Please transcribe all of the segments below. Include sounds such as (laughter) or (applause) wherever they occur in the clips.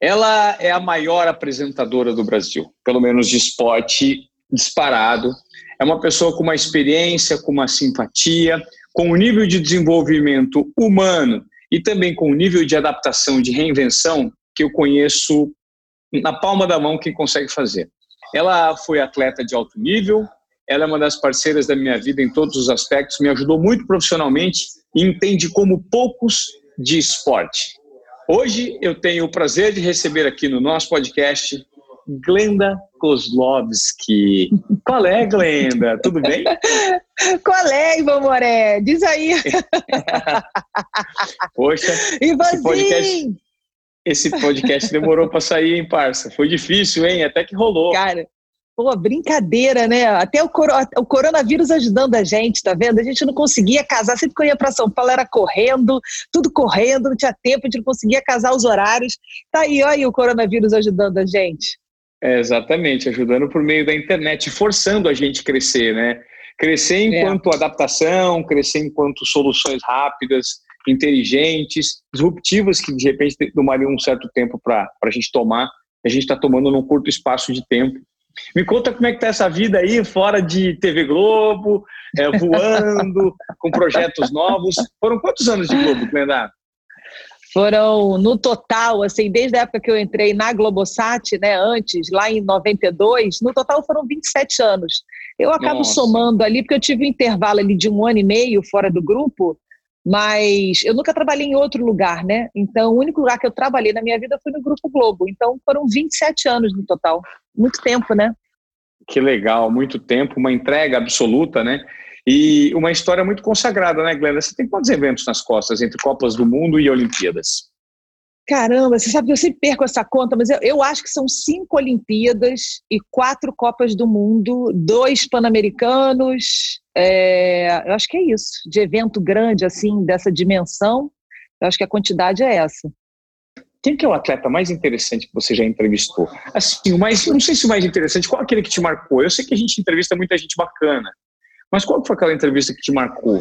Ela é a maior apresentadora do Brasil, pelo menos de esporte disparado. É uma pessoa com uma experiência, com uma simpatia, com um nível de desenvolvimento humano e também com um nível de adaptação, de reinvenção que eu conheço na palma da mão quem consegue fazer. Ela foi atleta de alto nível, ela é uma das parceiras da minha vida em todos os aspectos, me ajudou muito profissionalmente e entende como poucos de esporte. Hoje eu tenho o prazer de receber aqui no nosso podcast Glenda Kozlovski. Qual é, Glenda? Tudo bem? (laughs) Qual é, Ivan Moré? Diz aí. (laughs) Poxa, esse podcast, esse podcast demorou para sair, hein, parça? Foi difícil, hein? Até que rolou. Cara, Pô, brincadeira, né? Até o, coro o coronavírus ajudando a gente, tá vendo? A gente não conseguia casar, sempre que eu ia para São Paulo era correndo, tudo correndo, não tinha tempo, a gente não conseguia casar os horários. Tá aí, olha aí o coronavírus ajudando a gente. É, exatamente, ajudando por meio da internet, forçando a gente a crescer, né? Crescer é. enquanto é. adaptação, crescer enquanto soluções rápidas, inteligentes, disruptivas, que de repente tomariam um certo tempo para a gente tomar, a gente está tomando num curto espaço de tempo me conta como é que tá essa vida aí, fora de TV Globo, é, voando, (laughs) com projetos novos. Foram quantos anos de Globo, Glenda? Foram, no total, assim, desde a época que eu entrei na Globosat, né, antes, lá em 92, no total foram 27 anos. Eu acabo Nossa. somando ali, porque eu tive um intervalo ali de um ano e meio fora do grupo, mas eu nunca trabalhei em outro lugar, né? Então, o único lugar que eu trabalhei na minha vida foi no Grupo Globo. Então, foram 27 anos no total. Muito tempo, né? Que legal, muito tempo, uma entrega absoluta, né? E uma história muito consagrada, né, Glenda? Você tem quantos eventos nas costas entre Copas do Mundo e Olimpíadas? Caramba, você sabe que eu sempre perco essa conta, mas eu, eu acho que são cinco Olimpíadas e quatro Copas do Mundo, dois Pan-Americanos. É, eu acho que é isso, de evento grande, assim, dessa dimensão. Eu acho que a quantidade é essa. Quem que é o atleta mais interessante que você já entrevistou? Assim, o mais, não sei se o mais interessante, qual aquele que te marcou? Eu sei que a gente entrevista muita gente bacana, mas qual foi aquela entrevista que te marcou?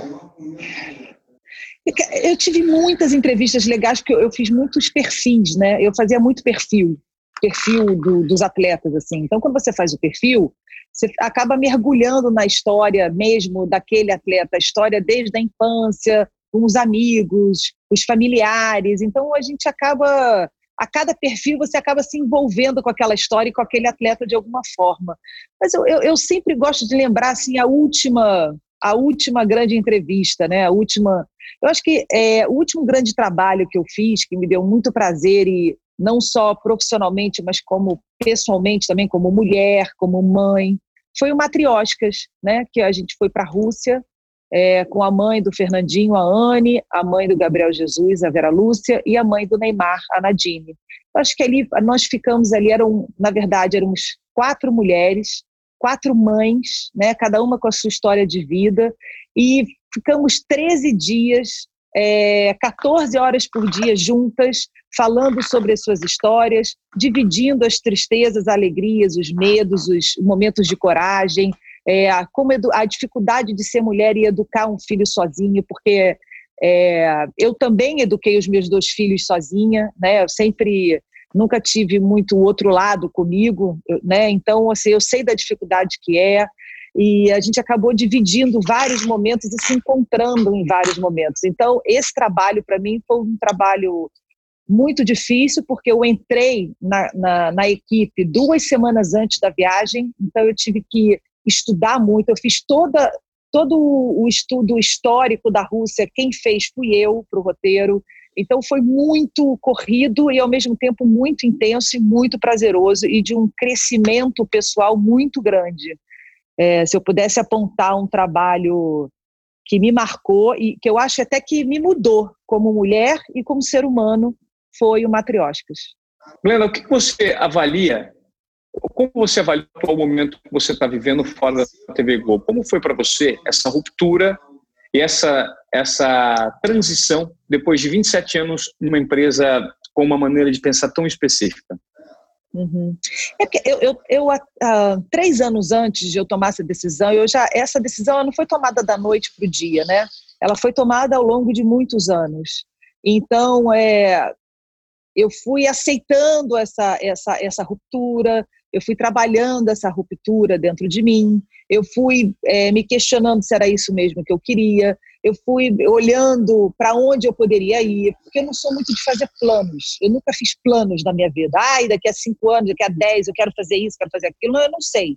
Eu tive muitas entrevistas legais, porque eu fiz muitos perfis, né? Eu fazia muito perfil, perfil do, dos atletas, assim. Então, quando você faz o perfil, você acaba mergulhando na história mesmo daquele atleta, a história desde a infância, com os amigos, os familiares. Então, a gente acaba a cada perfil você acaba se envolvendo com aquela história e com aquele atleta de alguma forma. Mas eu, eu, eu sempre gosto de lembrar assim a última a última grande entrevista, né? A última eu acho que é, o último grande trabalho que eu fiz, que me deu muito prazer, e não só profissionalmente, mas como pessoalmente também, como mulher, como mãe, foi o Matrioscas, né? Que a gente foi para a Rússia é, com a mãe do Fernandinho, a Anne, a mãe do Gabriel Jesus, a Vera Lúcia, e a mãe do Neymar, a Nadine. Eu acho que ali nós ficamos ali, eram, na verdade, éramos quatro mulheres, quatro mães, né, cada uma com a sua história de vida, e ficamos 13 dias, é, 14 horas por dia juntas, falando sobre as suas histórias, dividindo as tristezas, alegrias, os medos, os momentos de coragem, é, como a dificuldade de ser mulher e educar um filho sozinho, porque é, eu também eduquei os meus dois filhos sozinha, né? Eu sempre nunca tive muito outro lado comigo, né? Então, assim, eu sei da dificuldade que é e a gente acabou dividindo vários momentos e se encontrando em vários momentos. Então, esse trabalho, para mim, foi um trabalho muito difícil, porque eu entrei na, na, na, equipe duas semanas antes da viagem, então eu tive que estudar muito. Eu fiz toda, todo o estudo histórico da Rússia, quem fez fui eu para o roteiro. Então foi muito corrido e ao mesmo tempo muito intenso e muito prazeroso e de um crescimento pessoal muito grande. É, se eu pudesse apontar um trabalho que me marcou e que eu acho até que me mudou como mulher e como ser humano foi o Matrióticas. Glenda, o que você avalia? Como você avalia o momento que você está vivendo fora da TV Globo? Como foi para você essa ruptura e essa, essa transição depois de 27 anos numa empresa com uma maneira de pensar tão específica? Uhum. É porque eu, eu, eu uh, três anos antes de eu tomar essa decisão, eu já essa decisão não foi tomada da noite para o dia, né? Ela foi tomada ao longo de muitos anos. Então, é, eu fui aceitando essa, essa, essa ruptura, eu fui trabalhando essa ruptura dentro de mim, eu fui é, me questionando se era isso mesmo que eu queria, eu fui olhando para onde eu poderia ir, porque eu não sou muito de fazer planos, eu nunca fiz planos na minha vida. Ai, daqui a cinco anos, daqui a dez, eu quero fazer isso, quero fazer aquilo, eu não sei.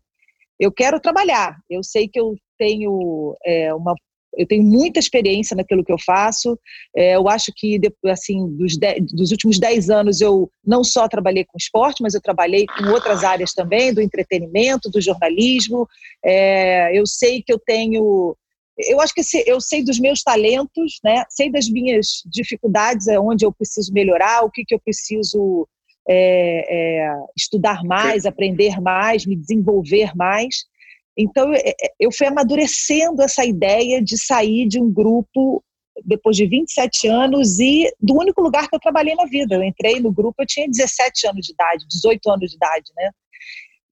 Eu quero trabalhar, eu sei que eu tenho é, uma eu tenho muita experiência naquilo que eu faço. É, eu acho que, assim, dos, dez, dos últimos 10 anos, eu não só trabalhei com esporte, mas eu trabalhei com outras áreas também, do entretenimento, do jornalismo. É, eu sei que eu tenho. Eu acho que eu sei dos meus talentos, né? sei das minhas dificuldades, é onde eu preciso melhorar, o que, que eu preciso é, é, estudar mais, aprender mais, me desenvolver mais. Então, é, é, eu fui amadurecendo essa ideia de sair de um grupo depois de 27 anos e do único lugar que eu trabalhei na vida. Eu entrei no grupo, eu tinha 17 anos de idade, 18 anos de idade, né?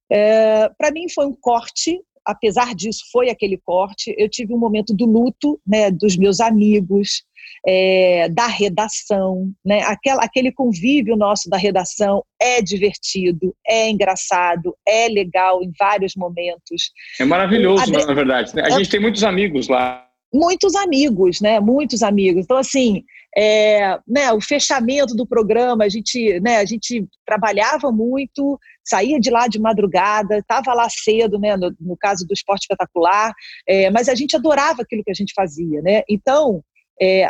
É, Para mim foi um corte apesar disso, foi aquele corte. Eu tive um momento do luto, né, dos meus amigos, é, da redação, né, aquela, aquele convívio nosso da redação é divertido, é engraçado, é legal em vários momentos. É maravilhoso, a, na verdade. Né? A gente tem muitos amigos lá. Muitos amigos, né? Muitos amigos. Então, assim, é, né, o fechamento do programa, a gente, né, a gente trabalhava muito, saía de lá de madrugada, estava lá cedo, né, no, no, caso do esporte espetacular, é, mas a gente adorava aquilo que a gente fazia, né? Então, é,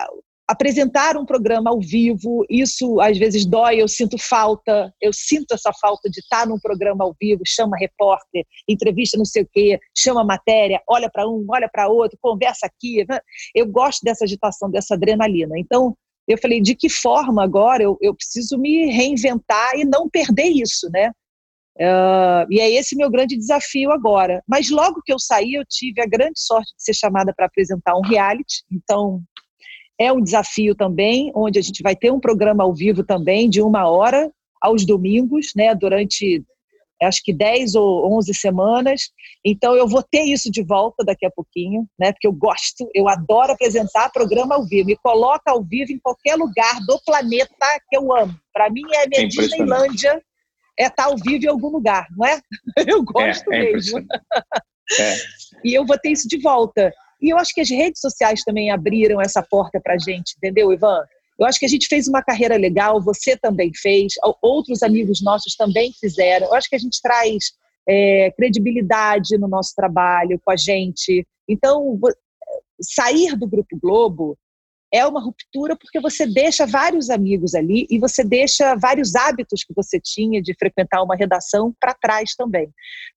apresentar um programa ao vivo, isso às vezes dói, eu sinto falta, eu sinto essa falta de estar num programa ao vivo, chama repórter, entrevista não sei o quê, chama matéria, olha para um, olha para outro, conversa aqui. Né? Eu gosto dessa agitação, dessa adrenalina. Então, eu falei, de que forma agora eu, eu preciso me reinventar e não perder isso, né? Uh, e é esse meu grande desafio agora. Mas logo que eu saí, eu tive a grande sorte de ser chamada para apresentar um reality. Então, é um desafio também, onde a gente vai ter um programa ao vivo também, de uma hora, aos domingos, né, durante acho que 10 ou 11 semanas. Então, eu vou ter isso de volta daqui a pouquinho, né, porque eu gosto, eu adoro apresentar programa ao vivo. Me coloca ao vivo em qualquer lugar do planeta que eu amo. Para mim, é minha Disneylândia é estar ao vivo em algum lugar, não é? (laughs) Eu gosto é, é mesmo. É. E eu vou ter isso de volta. E eu acho que as redes sociais também abriram essa porta para a gente, entendeu, Ivan? Eu acho que a gente fez uma carreira legal, você também fez, outros amigos nossos também fizeram. Eu acho que a gente traz é, credibilidade no nosso trabalho com a gente. Então, sair do Grupo Globo é uma ruptura porque você deixa vários amigos ali e você deixa vários hábitos que você tinha de frequentar uma redação para trás também.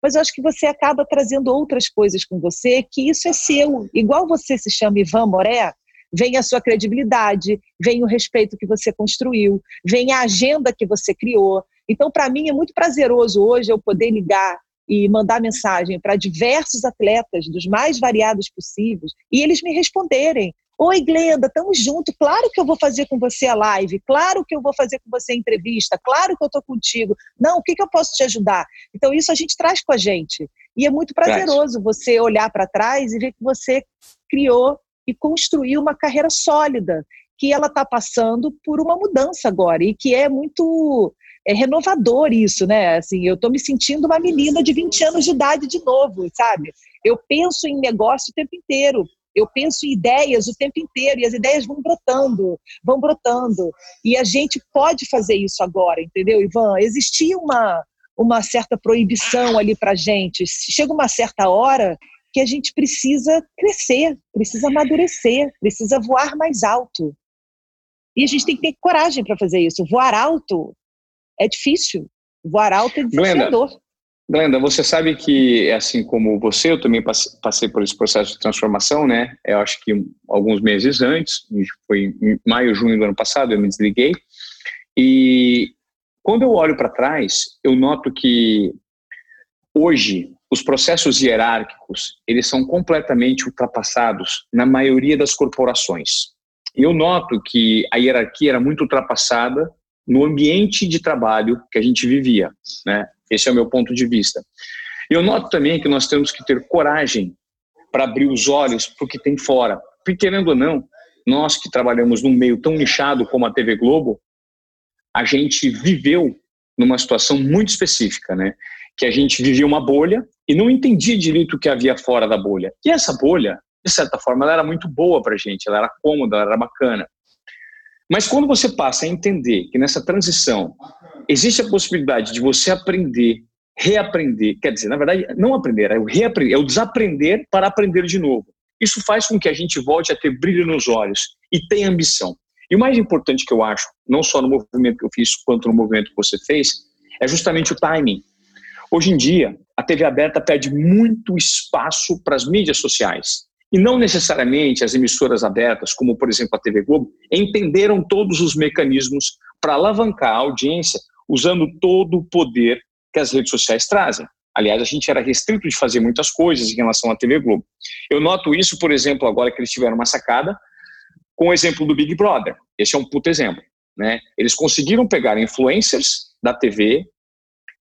Mas eu acho que você acaba trazendo outras coisas com você, que isso é seu. Igual você se chama Ivan Moré, vem a sua credibilidade, vem o respeito que você construiu, vem a agenda que você criou. Então, para mim, é muito prazeroso hoje eu poder ligar e mandar mensagem para diversos atletas dos mais variados possíveis e eles me responderem. Oi, Glenda, estamos juntos. Claro que eu vou fazer com você a live. Claro que eu vou fazer com você a entrevista. Claro que eu estou contigo. Não, o que, que eu posso te ajudar? Então, isso a gente traz com a gente. E é muito prazeroso você olhar para trás e ver que você criou e construiu uma carreira sólida, que ela está passando por uma mudança agora e que é muito é renovador isso, né? Assim, eu estou me sentindo uma menina de 20 anos de idade de novo, sabe? Eu penso em negócio o tempo inteiro eu penso em ideias o tempo inteiro e as ideias vão brotando, vão brotando. E a gente pode fazer isso agora, entendeu, Ivan? Existia uma, uma certa proibição ali para gente. Chega uma certa hora que a gente precisa crescer, precisa amadurecer, precisa voar mais alto. E a gente tem que ter coragem para fazer isso. Voar alto é difícil. Voar alto é desafiador. Glenda, Glenda, você sabe que, assim como você, eu também passei por esse processo de transformação, né? Eu acho que alguns meses antes, foi em maio, junho do ano passado, eu me desliguei. E quando eu olho para trás, eu noto que hoje os processos hierárquicos, eles são completamente ultrapassados na maioria das corporações. E eu noto que a hierarquia era muito ultrapassada no ambiente de trabalho que a gente vivia, né? Esse é o meu ponto de vista. Eu noto também que nós temos que ter coragem para abrir os olhos para o que tem fora. Porque, querendo ou não, nós que trabalhamos num meio tão nichado como a TV Globo, a gente viveu numa situação muito específica, né? Que a gente vivia uma bolha e não entendia direito o que havia fora da bolha. E essa bolha, de certa forma, ela era muito boa para gente, ela era cômoda, ela era bacana. Mas quando você passa a entender que nessa transição existe a possibilidade de você aprender, reaprender, quer dizer, na verdade, não aprender, é o reaprender, é o desaprender para aprender de novo. Isso faz com que a gente volte a ter brilho nos olhos e tenha ambição. E o mais importante que eu acho, não só no movimento que eu fiz, quanto no movimento que você fez, é justamente o timing. Hoje em dia, a TV aberta pede muito espaço para as mídias sociais. E não necessariamente as emissoras abertas, como por exemplo a TV Globo, entenderam todos os mecanismos para alavancar a audiência usando todo o poder que as redes sociais trazem. Aliás, a gente era restrito de fazer muitas coisas em relação à TV Globo. Eu noto isso, por exemplo, agora que eles tiveram uma sacada, com o exemplo do Big Brother. Esse é um puto exemplo. Né? Eles conseguiram pegar influencers da TV,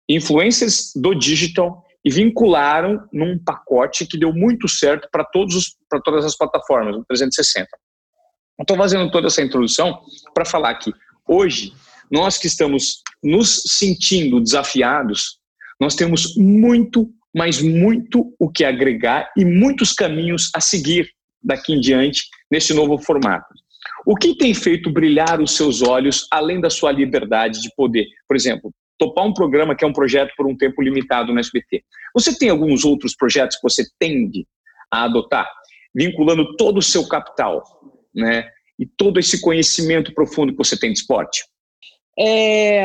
influencers do digital e vincularam num pacote que deu muito certo para todas as plataformas, no 360. Estou fazendo toda essa introdução para falar que hoje nós que estamos nos sentindo desafiados, nós temos muito, mas muito o que agregar e muitos caminhos a seguir daqui em diante nesse novo formato. O que tem feito brilhar os seus olhos além da sua liberdade de poder? Por exemplo, topar um programa que é um projeto por um tempo limitado no SBT. Você tem alguns outros projetos que você tende a adotar, vinculando todo o seu capital, né? E todo esse conhecimento profundo que você tem de esporte? É,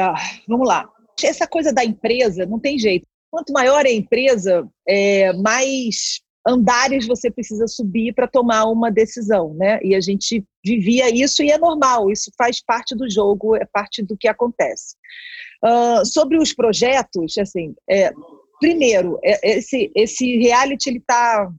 vamos lá. Essa coisa da empresa não tem jeito. Quanto maior é a empresa, é, mais andares você precisa subir para tomar uma decisão, né? E a gente vivia isso e é normal, isso faz parte do jogo, é parte do que acontece. Uh, sobre os projetos, assim, é, primeiro, é, esse, esse reality ele está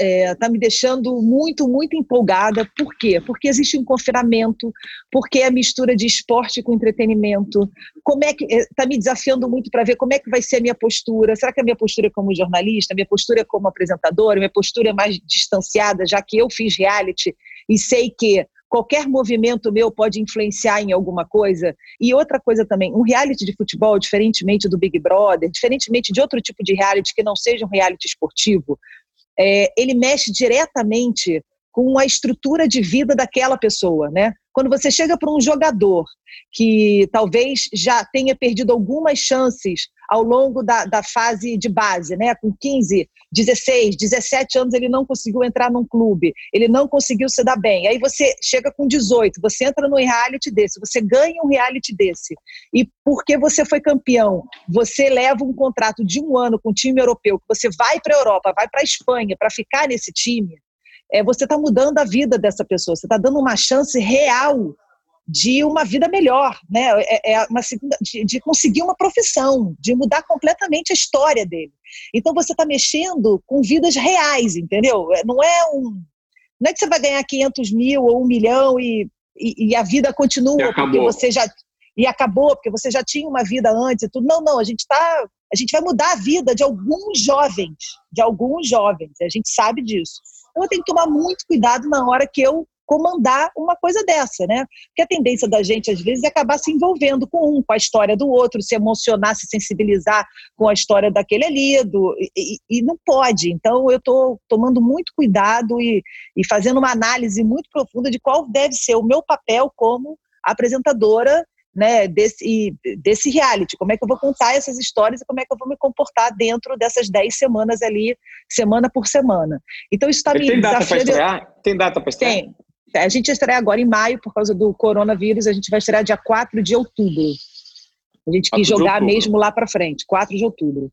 é, tá me deixando muito, muito empolgada. Por quê? Porque existe um confinamento, porque é a mistura de esporte com entretenimento. Como é que está é, me desafiando muito para ver como é que vai ser a minha postura? Será que a minha postura é como jornalista, minha postura é como apresentadora, minha postura é mais distanciada, já que eu fiz reality e sei que qualquer movimento meu pode influenciar em alguma coisa. E outra coisa também, um reality de futebol, diferentemente do Big Brother, diferentemente de outro tipo de reality que não seja um reality esportivo, é, ele mexe diretamente com a estrutura de vida daquela pessoa, né? Quando você chega para um jogador que talvez já tenha perdido algumas chances ao longo da, da fase de base, né? Com 15, 16, 17 anos ele não conseguiu entrar num clube, ele não conseguiu se dar bem. Aí você chega com 18, você entra num reality desse, você ganha um reality desse. E porque você foi campeão, você leva um contrato de um ano com um time europeu, que você vai para a Europa, vai para a Espanha para ficar nesse time é, você está mudando a vida dessa pessoa, você está dando uma chance real de uma vida melhor, né? É, é uma segunda, de, de, conseguir uma profissão, de mudar completamente a história dele. Então você está mexendo com vidas reais, entendeu? É, não é um, não é que você vai ganhar 500 mil ou um milhão e, e, e a vida continua porque você já e acabou porque você já tinha uma vida antes e tudo. Não, não, a gente está, a gente vai mudar a vida de alguns jovens, de alguns jovens. A gente sabe disso. Então eu tenho que tomar muito cuidado na hora que eu comandar uma coisa dessa, né? Porque a tendência da gente, às vezes, é acabar se envolvendo com um, com a história do outro, se emocionar, se sensibilizar com a história daquele ali, do, e, e não pode. Então, eu estou tomando muito cuidado e, e fazendo uma análise muito profunda de qual deve ser o meu papel como apresentadora né, desse, desse reality, como é que eu vou contar essas histórias e como é que eu vou me comportar dentro dessas 10 semanas ali, semana por semana. Então isso está me Tem data estrear? Tem data para estrear? Tem. A gente estreia agora em maio, por causa do coronavírus, a gente vai estrear dia 4 de outubro. A gente quis jogar mesmo lá para frente, 4 de outubro.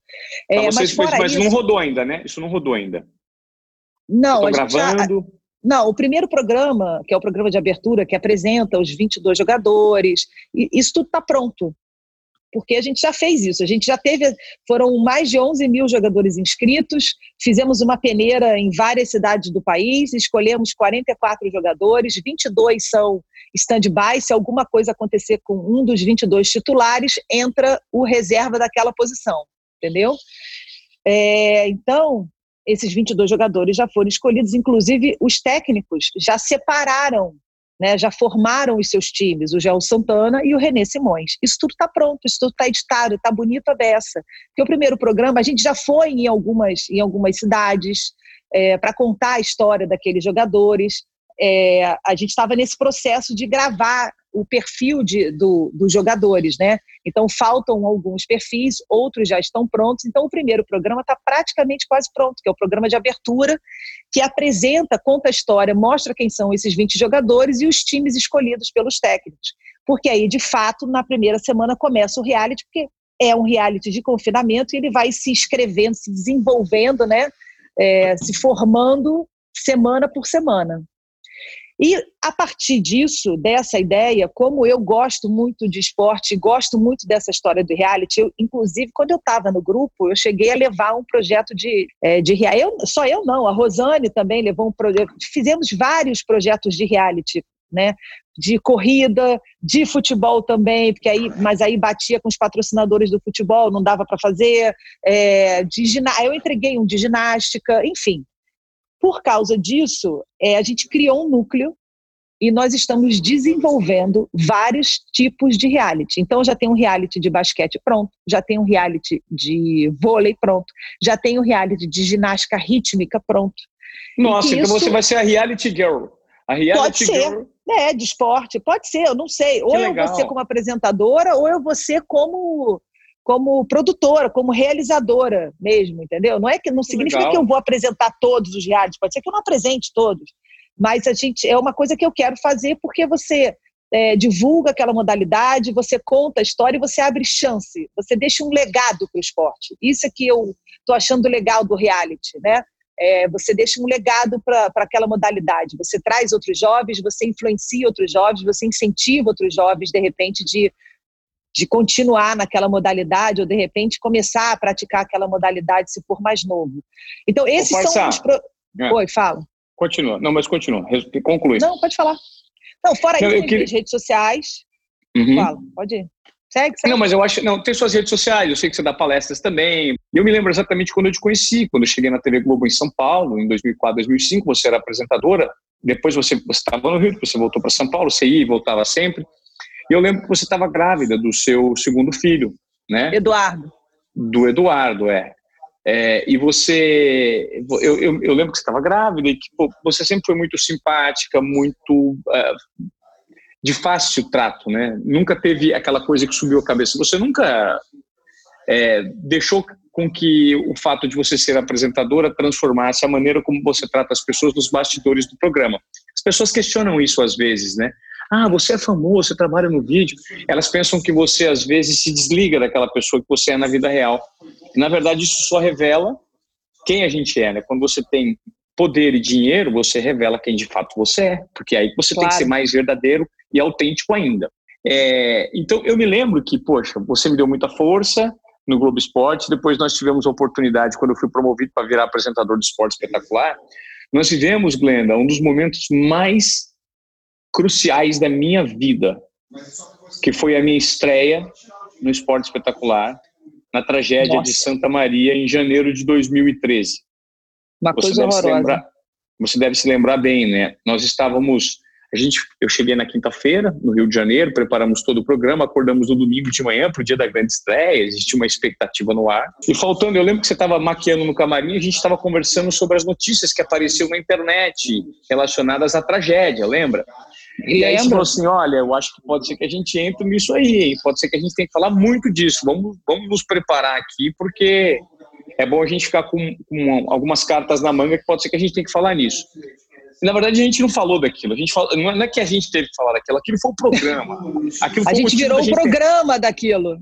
É, mas, fora mas isso, não rodou ainda, né? Isso não rodou ainda. Não, a gente gravando. Já, não, o primeiro programa, que é o programa de abertura, que apresenta os 22 jogadores, isso tudo está pronto. Porque a gente já fez isso, a gente já teve, foram mais de 11 mil jogadores inscritos, fizemos uma peneira em várias cidades do país, escolhemos 44 jogadores, 22 são stand-by, se alguma coisa acontecer com um dos 22 titulares, entra o reserva daquela posição, entendeu? É, então, esses 22 jogadores já foram escolhidos, inclusive os técnicos já separaram né, já formaram os seus times, o Gel Santana e o Renê Simões. Isso tudo está pronto, isso tudo está editado, está bonito a beça. Porque o primeiro programa, a gente já foi em algumas, em algumas cidades é, para contar a história daqueles jogadores. É, a gente estava nesse processo de gravar o perfil de, do, dos jogadores, né? Então faltam alguns perfis, outros já estão prontos. Então o primeiro programa está praticamente quase pronto, que é o programa de abertura, que apresenta, conta a história, mostra quem são esses 20 jogadores e os times escolhidos pelos técnicos. Porque aí, de fato, na primeira semana começa o reality, porque é um reality de confinamento e ele vai se inscrevendo, se desenvolvendo, né? É, se formando semana por semana. E a partir disso, dessa ideia, como eu gosto muito de esporte, gosto muito dessa história do reality, eu, inclusive quando eu estava no grupo, eu cheguei a levar um projeto de, é, de reality. Só eu não, a Rosane também levou um projeto. Fizemos vários projetos de reality, né? De corrida, de futebol também, porque aí, mas aí batia com os patrocinadores do futebol, não dava para fazer. É, de eu entreguei um de ginástica, enfim. Por causa disso, é, a gente criou um núcleo e nós estamos desenvolvendo vários tipos de reality. Então, já tem um reality de basquete pronto, já tem um reality de vôlei pronto, já tem um reality de ginástica rítmica pronto. Nossa, então você vai ser a reality girl. A reality pode ser, girl. É, de esporte, pode ser, eu não sei. Que ou legal. eu vou ser como apresentadora, ou eu vou ser como como produtora, como realizadora mesmo, entendeu? Não é que não significa Legal. que eu vou apresentar todos os realities, pode ser que eu não apresente todos, mas a gente é uma coisa que eu quero fazer porque você é, divulga aquela modalidade, você conta a história e você abre chance, você deixa um legado para o esporte. Isso é que eu estou achando legal do reality, né? É, você deixa um legado para aquela modalidade. Você traz outros jovens, você influencia outros jovens, você incentiva outros jovens, de repente, de de continuar naquela modalidade ou de repente começar a praticar aquela modalidade se for mais novo. Então esses são os pro... é. Oi, fala. Continua. Não, mas continua. Conclui. Não, pode falar. Não, fora não, isso, queria... redes sociais. Uhum. Fala, pode ir. Segue, segue. Não, mas eu acho. Não, tem suas redes sociais, eu sei que você dá palestras também. Eu me lembro exatamente quando eu te conheci, quando eu cheguei na TV Globo em São Paulo, em 2004, 2005, você era apresentadora. Depois você estava no Rio, você voltou para São Paulo, você ia e voltava sempre. E eu lembro que você estava grávida do seu segundo filho, né? Eduardo. Do Eduardo, é. é e você, eu, eu, eu, lembro que você estava grávida e que pô, você sempre foi muito simpática, muito uh, de fácil trato, né? Nunca teve aquela coisa que subiu a cabeça. Você nunca é, deixou com que o fato de você ser apresentadora transformasse a maneira como você trata as pessoas nos bastidores do programa. As pessoas questionam isso às vezes, né? Ah, você é famoso, você trabalha no vídeo. Elas pensam que você, às vezes, se desliga daquela pessoa que você é na vida real. E, na verdade, isso só revela quem a gente é, né? Quando você tem poder e dinheiro, você revela quem de fato você é, porque aí você claro. tem que ser mais verdadeiro e autêntico ainda. É, então, eu me lembro que, poxa, você me deu muita força no Globo Esporte, depois nós tivemos a oportunidade, quando eu fui promovido para virar apresentador de esporte espetacular, nós vivemos, Glenda, um dos momentos mais cruciais da minha vida, que foi a minha estreia no Esporte Espetacular, na tragédia Nossa. de Santa Maria, em janeiro de 2013. Uma você coisa horrorosa. Lembrar, você deve se lembrar bem, né? Nós estávamos a gente, eu cheguei na quinta-feira, no Rio de Janeiro, preparamos todo o programa, acordamos no domingo de manhã para o dia da grande estreia, existia uma expectativa no ar. E faltando, eu lembro que você estava maquiando no camarim, a gente estava conversando sobre as notícias que apareciam na internet relacionadas à tragédia, lembra? E aí você falou assim, olha, eu acho que pode ser que a gente entre nisso aí, hein? pode ser que a gente tenha que falar muito disso, vamos, vamos nos preparar aqui, porque é bom a gente ficar com, com algumas cartas na manga que pode ser que a gente tenha que falar nisso. Na verdade, a gente não falou daquilo. A gente fala, não é que a gente teve que falar daquilo, aquilo foi o programa. (laughs) Aquilo a gente virou o um programa daquilo.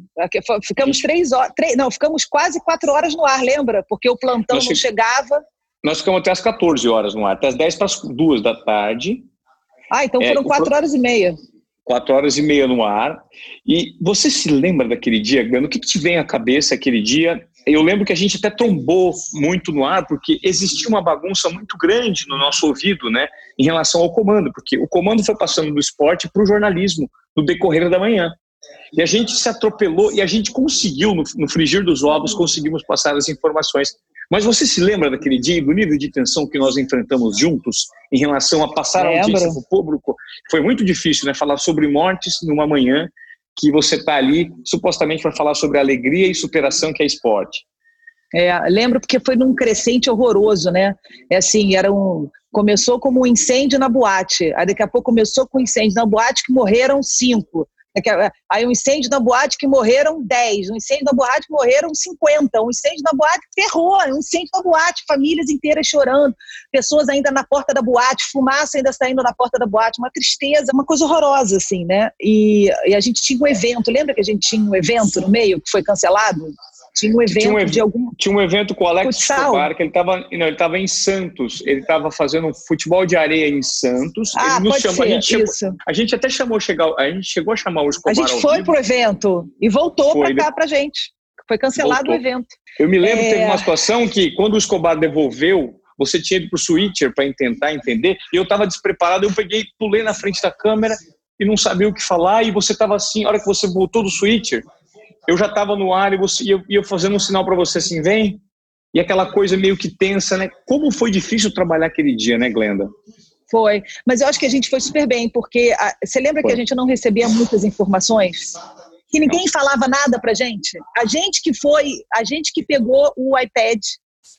Ficamos três horas, três, não, ficamos quase quatro horas no ar, lembra? Porque o plantão nós não chegava. Nós ficamos até as 14 horas no ar, até as 10 para as 2 da tarde. Ah, então foram é, quatro horas e meia. Quatro horas e meia no ar. E você se lembra daquele dia, Gano? O que, que te vem à cabeça aquele dia? Eu lembro que a gente até trombou muito no ar, porque existia uma bagunça muito grande no nosso ouvido, né, em relação ao comando, porque o comando foi passando do esporte para o jornalismo no decorrer da manhã. E a gente se atropelou e a gente conseguiu, no, no frigir dos ovos, conseguimos passar as informações Mas você se lembra daquele dia e do nível de tensão que nós enfrentamos juntos em relação a passar Lembro. a notícia para o público? Foi muito difícil, né? Falar sobre mortes numa manhã que você está ali supostamente para falar sobre alegria e superação que é esporte. É, lembro porque foi num crescente horroroso, né? É assim, era um começou como um incêndio na boate, aí daqui a pouco começou com um incêndio na boate que morreram cinco. Aí um incêndio na boate que morreram 10, um incêndio na boate que morreram 50, um incêndio na boate ferrou, um incêndio na boate, famílias inteiras chorando, pessoas ainda na porta da boate, fumaça ainda saindo na porta da boate, uma tristeza, uma coisa horrorosa, assim, né? E, e a gente tinha um evento, lembra que a gente tinha um evento no meio que foi cancelado? Tinha um evento tinha um, de algum. Tinha um evento com o Alex Futsal. Escobar, que ele estava. Não, ele estava em Santos. Ele estava fazendo um futebol de areia em Santos. Ah, ele nos chamou, ser, a, gente chegou, a gente até chamou chegar. A gente chegou a chamar o Escobar. A gente foi pro evento e voltou para cá pra gente. Foi cancelado voltou. o evento. Eu me lembro é... que teve uma situação que, quando o Escobar devolveu, você tinha ido pro switcher para tentar entender, e eu estava despreparado, eu peguei, pulei na frente da câmera e não sabia o que falar, e você estava assim, a hora que você voltou do switcher, eu já estava no ar e você ia, ia fazendo um sinal para você assim, vem, e aquela coisa meio que tensa, né? Como foi difícil trabalhar aquele dia, né, Glenda? Foi, mas eu acho que a gente foi super bem, porque a, você lembra foi. que a gente não recebia muitas informações? Que ninguém não. falava nada pra gente? A gente que foi, a gente que pegou o iPad,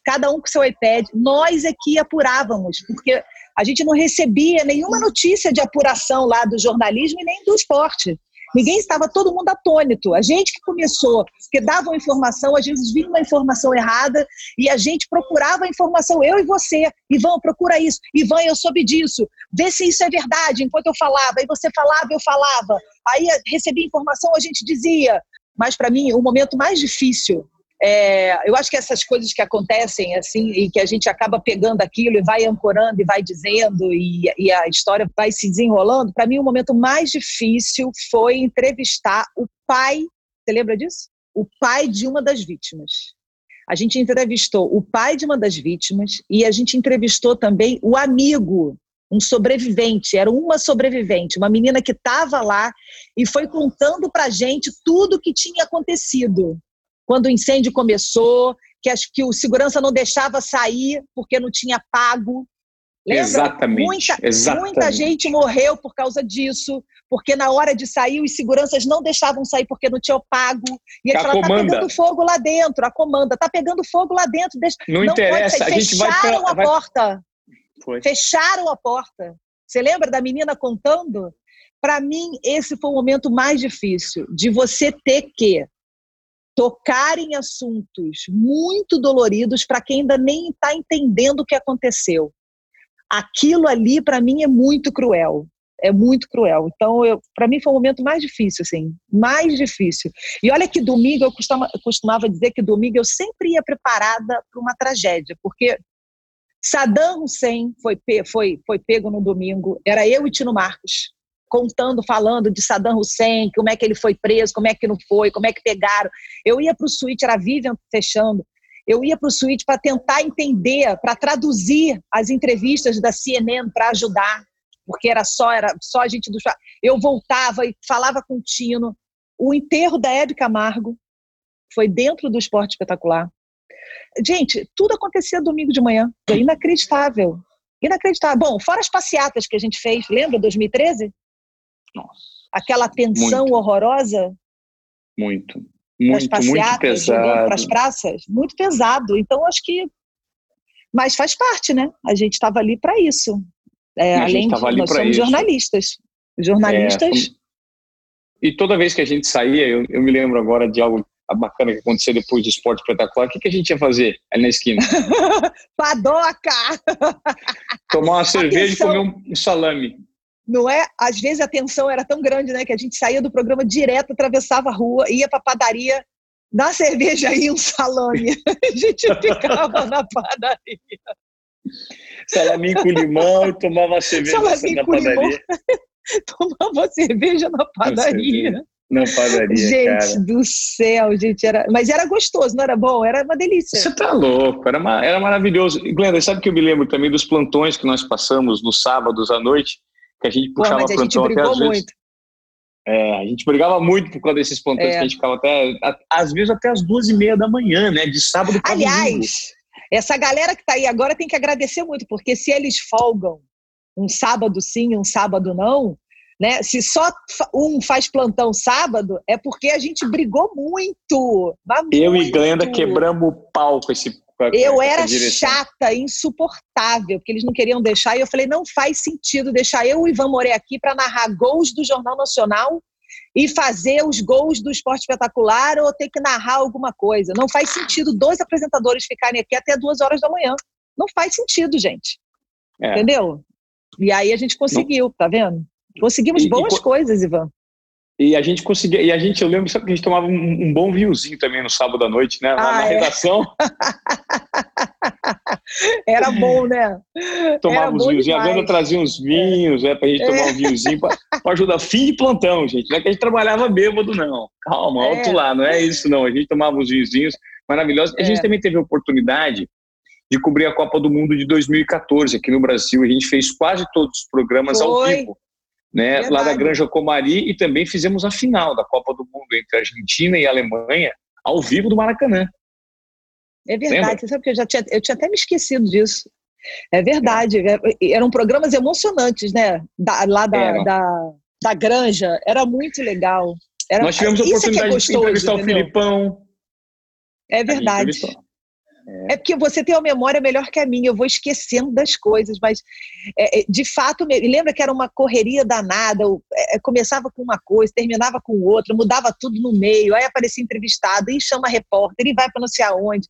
cada um com seu iPad, nós é que apurávamos, porque a gente não recebia nenhuma notícia de apuração lá do jornalismo e nem do esporte. Ninguém estava, todo mundo atônito. A gente que começou, que dava informação, às vezes vinha uma informação errada e a gente procurava a informação, eu e você. Ivan, procura isso. Ivan, eu soube disso. Vê se isso é verdade. Enquanto eu falava, aí você falava, eu falava. Aí recebia informação, a gente dizia. Mas para mim, o momento mais difícil é, eu acho que essas coisas que acontecem assim e que a gente acaba pegando aquilo e vai ancorando e vai dizendo e, e a história vai se desenrolando. Para mim, o momento mais difícil foi entrevistar o pai. Você lembra disso? O pai de uma das vítimas. A gente entrevistou o pai de uma das vítimas e a gente entrevistou também o amigo um sobrevivente, era uma sobrevivente, uma menina que estava lá e foi contando para gente tudo o que tinha acontecido quando o incêndio começou, que, acho que o segurança não deixava sair porque não tinha pago. Lembra? Exatamente, muita, exatamente. Muita gente morreu por causa disso, porque na hora de sair os seguranças não deixavam sair porque não tinham pago. E eles falaram, tá pegando fogo lá dentro, a comanda, tá pegando fogo lá dentro. Deixa, não, não interessa, a gente vai... Fecharam a vai... porta. Foi. Fecharam a porta. Você lembra da menina contando? Para mim, esse foi o momento mais difícil, de você ter que tocar em assuntos muito doloridos para quem ainda nem está entendendo o que aconteceu. Aquilo ali, para mim, é muito cruel. É muito cruel. Então, para mim, foi o momento mais difícil, assim, mais difícil. E olha que domingo, eu costumava, costumava dizer que domingo eu sempre ia preparada para uma tragédia, porque Saddam Hussein foi, foi, foi pego no domingo, era eu e Tino Marcos contando, falando de Saddam Hussein, como é que ele foi preso, como é que não foi, como é que pegaram. Eu ia para o suíte, era a Vivian fechando, eu ia para o suíte para tentar entender, para traduzir as entrevistas da CNN para ajudar, porque era só era só a gente do eu voltava e falava com o Tino. O enterro da Hebe Camargo foi dentro do esporte espetacular. Gente, tudo acontecia domingo de manhã. Foi inacreditável. Inacreditável. Bom, fora as passeatas que a gente fez, lembra 2013? Nossa. Aquela tensão muito. horrorosa? Muito. Muito, muito pesado. Para as praças? Muito pesado. Então, acho que. Mas faz parte, né? A gente estava ali para isso. É, além de nós somos isso. jornalistas. Jornalistas. É, e toda vez que a gente saía, eu, eu, me lembro agora de algo bacana que aconteceu depois do esporte espetacular. O que, que a gente ia fazer ali na esquina? (laughs) Padoca! Tomar uma (laughs) cerveja Atenção. e comer um salame não é? Às vezes a tensão era tão grande, né, que a gente saía do programa direto, atravessava a rua, ia para padaria, dar cerveja e um salame. A (laughs) gente ficava na padaria. Salaminho com limão, tomava cerveja Salaminho na padaria. Limão. (laughs) tomava cerveja na padaria. Na padaria, gente cara. do céu, gente, era, mas era gostoso, não era bom? Era uma delícia. Você tá louco, era, uma, era maravilhoso. Glenda, sabe que eu me lembro também dos plantões que nós passamos nos sábados à noite? Que a gente puxava Pô, plantão até às vezes. É, a gente brigava muito por causa desses plantões é. que a gente ficava até, às vezes até as duas e meia da manhã, né? De sábado para Aliás, Essa galera que está aí agora tem que agradecer muito, porque se eles folgam um sábado sim, um sábado não, né? Se só um faz plantão sábado, é porque a gente brigou muito. Eu e Glenda quebramos o pau com esse. Com eu era chata, insuportável, porque eles não queriam deixar, e eu falei: não faz sentido deixar eu e Ivan Moré aqui para narrar gols do Jornal Nacional e fazer os gols do esporte espetacular ou ter que narrar alguma coisa. Não faz sentido dois apresentadores ficarem aqui até duas horas da manhã. Não faz sentido, gente. É. Entendeu? E aí a gente conseguiu, Não. tá vendo? Conseguimos e, boas e, coisas, Ivan. E a gente conseguia, e a gente, eu lembro sabe, que a gente tomava um, um bom vinhozinho também no sábado à noite, né? Lá ah, na é? redação. (laughs) Era bom, né? Tomava uns vinhos. A Wanda trazia uns vinhos, é. né, pra gente tomar um é. vinhozinho pra, pra, ajudar. Fim de plantão, gente. Não é que a gente trabalhava bêbado, não. Calma, alto é. lá, não é isso, não. A gente tomava uns vinhozinhos maravilhosos. A gente é. também teve a oportunidade de cobrir a Copa do Mundo de 2014 aqui no Brasil. A gente fez quase todos os programas Foi. ao vivo né, lá da Granja Comari e também fizemos a final da Copa do Mundo entre Argentina e Alemanha ao vivo do Maracanã. É verdade, Lembra? você sabe que eu já tinha, eu tinha até me esquecido disso. É verdade, é. eram programas emocionantes, né? Da, lá da, da, da, Granja, era muito legal. Era, Nós tivemos a é oportunidade é gostoso, de entrevistar entendeu? o Filipão. É verdade. É. é porque você tem uma memória melhor que a minha, eu vou esquecendo das coisas, mas é, é de fato, me lembra que era uma correria danada, eu, é, começava com uma coisa, terminava com outra, mudava tudo no meio, aí aparecia entrevistado, e chama repórter, e vai para não sei aonde.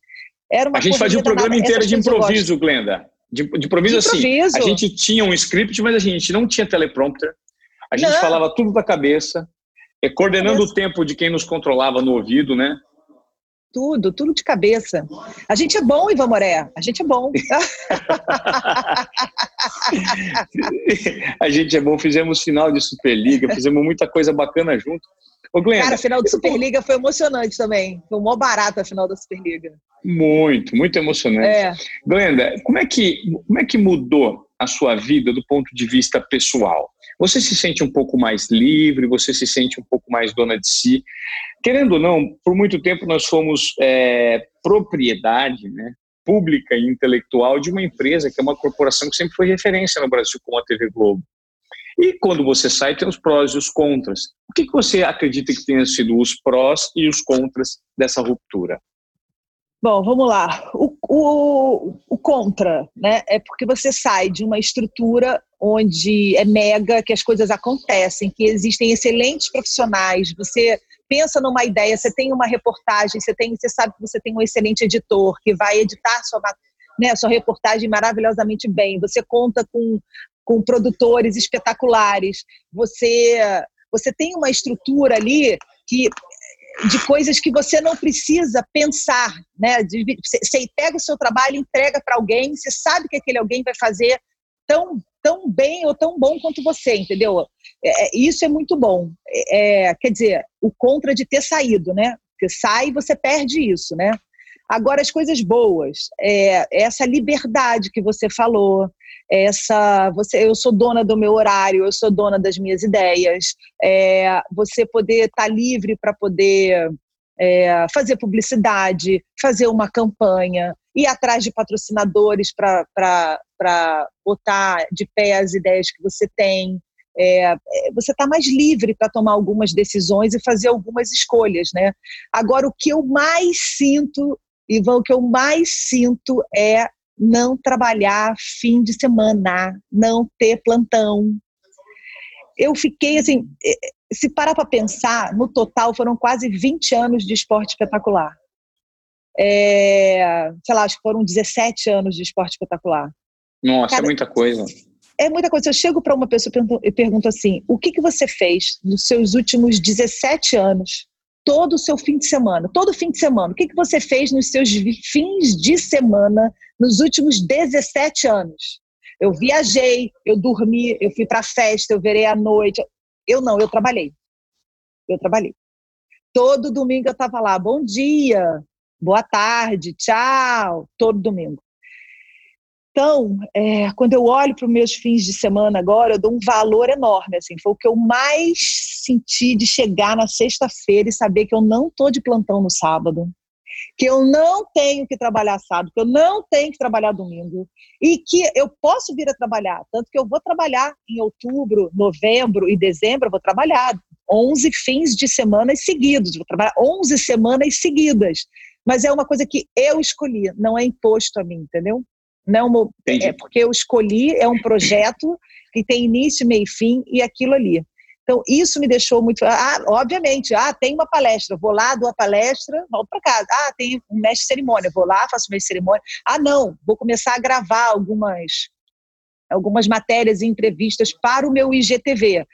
Era uma a gente fazia o programa inteiro de improviso, Glenda. De, de, improviso, de improviso, assim. A gente tinha um script, mas a gente não tinha teleprompter. A gente não. falava tudo da cabeça, é, coordenando o tempo de quem nos controlava no ouvido, né? Tudo, tudo de cabeça. A gente é bom, Ivan Moré. A gente é bom. (laughs) a gente é bom. Fizemos final de Superliga, fizemos muita coisa bacana junto. Ô, Glenda, Cara, a final de Superliga foi emocionante também. Foi mó barato a final da Superliga. Muito, muito emocionante. É. Glenda, como é, que, como é que mudou a sua vida do ponto de vista pessoal? Você se sente um pouco mais livre, você se sente um pouco mais dona de si. Querendo ou não, por muito tempo nós fomos é, propriedade né, pública e intelectual de uma empresa que é uma corporação que sempre foi referência no Brasil, como a TV Globo. E quando você sai, tem os prós e os contras. O que, que você acredita que tenha sido os prós e os contras dessa ruptura? Bom, vamos lá. O, o, o, contra, né? É porque você sai de uma estrutura onde é mega, que as coisas acontecem, que existem excelentes profissionais. Você pensa numa ideia, você tem uma reportagem, você tem, você sabe que você tem um excelente editor que vai editar sua, né, sua reportagem maravilhosamente bem. Você conta com, com produtores espetaculares. Você você tem uma estrutura ali que de coisas que você não precisa pensar, né? você pega o seu trabalho, entrega para alguém, você sabe que aquele alguém vai fazer tão tão bem ou tão bom quanto você, entendeu? É, é isso é muito bom. É, é, quer dizer, o contra de ter saído, né? Porque sai e você perde isso, né? Agora, as coisas boas, é, essa liberdade que você falou, essa você eu sou dona do meu horário eu sou dona das minhas ideias é, você poder estar tá livre para poder é, fazer publicidade fazer uma campanha ir atrás de patrocinadores para botar de pé as ideias que você tem é, é você está mais livre para tomar algumas decisões e fazer algumas escolhas, né? Agora, o que eu mais sinto, Ivan, o que eu mais sinto é não trabalhar fim de semana, não ter plantão. Eu fiquei assim, se parar para pensar, no total foram quase 20 anos de esporte espetacular. É, sei lá, acho que foram 17 anos de esporte espetacular. Nossa, é é muita coisa. É muita coisa. Eu chego para uma pessoa e pergunto assim: o que, que você fez nos seus últimos 17 anos todo o seu fim de semana, todo fim de semana. O que, que você fez nos seus fins de semana nos últimos 17 anos? Eu viajei, eu dormi, eu fui para festa, eu verei à noite. Eu não, eu trabalhei. Eu trabalhei. Todo domingo eu estava lá, bom dia, boa tarde, tchau, todo domingo. Então, é, quando eu olho para os meus fins de semana agora, eu dou um valor enorme. Assim, foi o que eu mais senti de chegar na sexta-feira e saber que eu não estou de plantão no sábado. que eu não tenho que trabalhar sábado, que eu não tenho que trabalhar domingo e que eu posso vir a trabalhar, tanto que eu vou trabalhar em outubro, novembro e dezembro, eu vou trabalhar 11 fins de semana seguidos, vou trabalhar 11 semanas seguidas. Mas é uma coisa que eu escolhi, não é imposto a mim, entendeu? Não é, uma, é porque eu escolhi, é um projeto que tem início, meio e fim e aquilo ali. Então, isso me deixou muito. Ah, obviamente, ah, tem uma palestra, vou lá, dou a palestra, volto para casa. Ah, tem um mestre de cerimônia, vou lá, faço mestre de cerimônia. Ah, não, vou começar a gravar algumas, algumas matérias e entrevistas para o meu IGTV.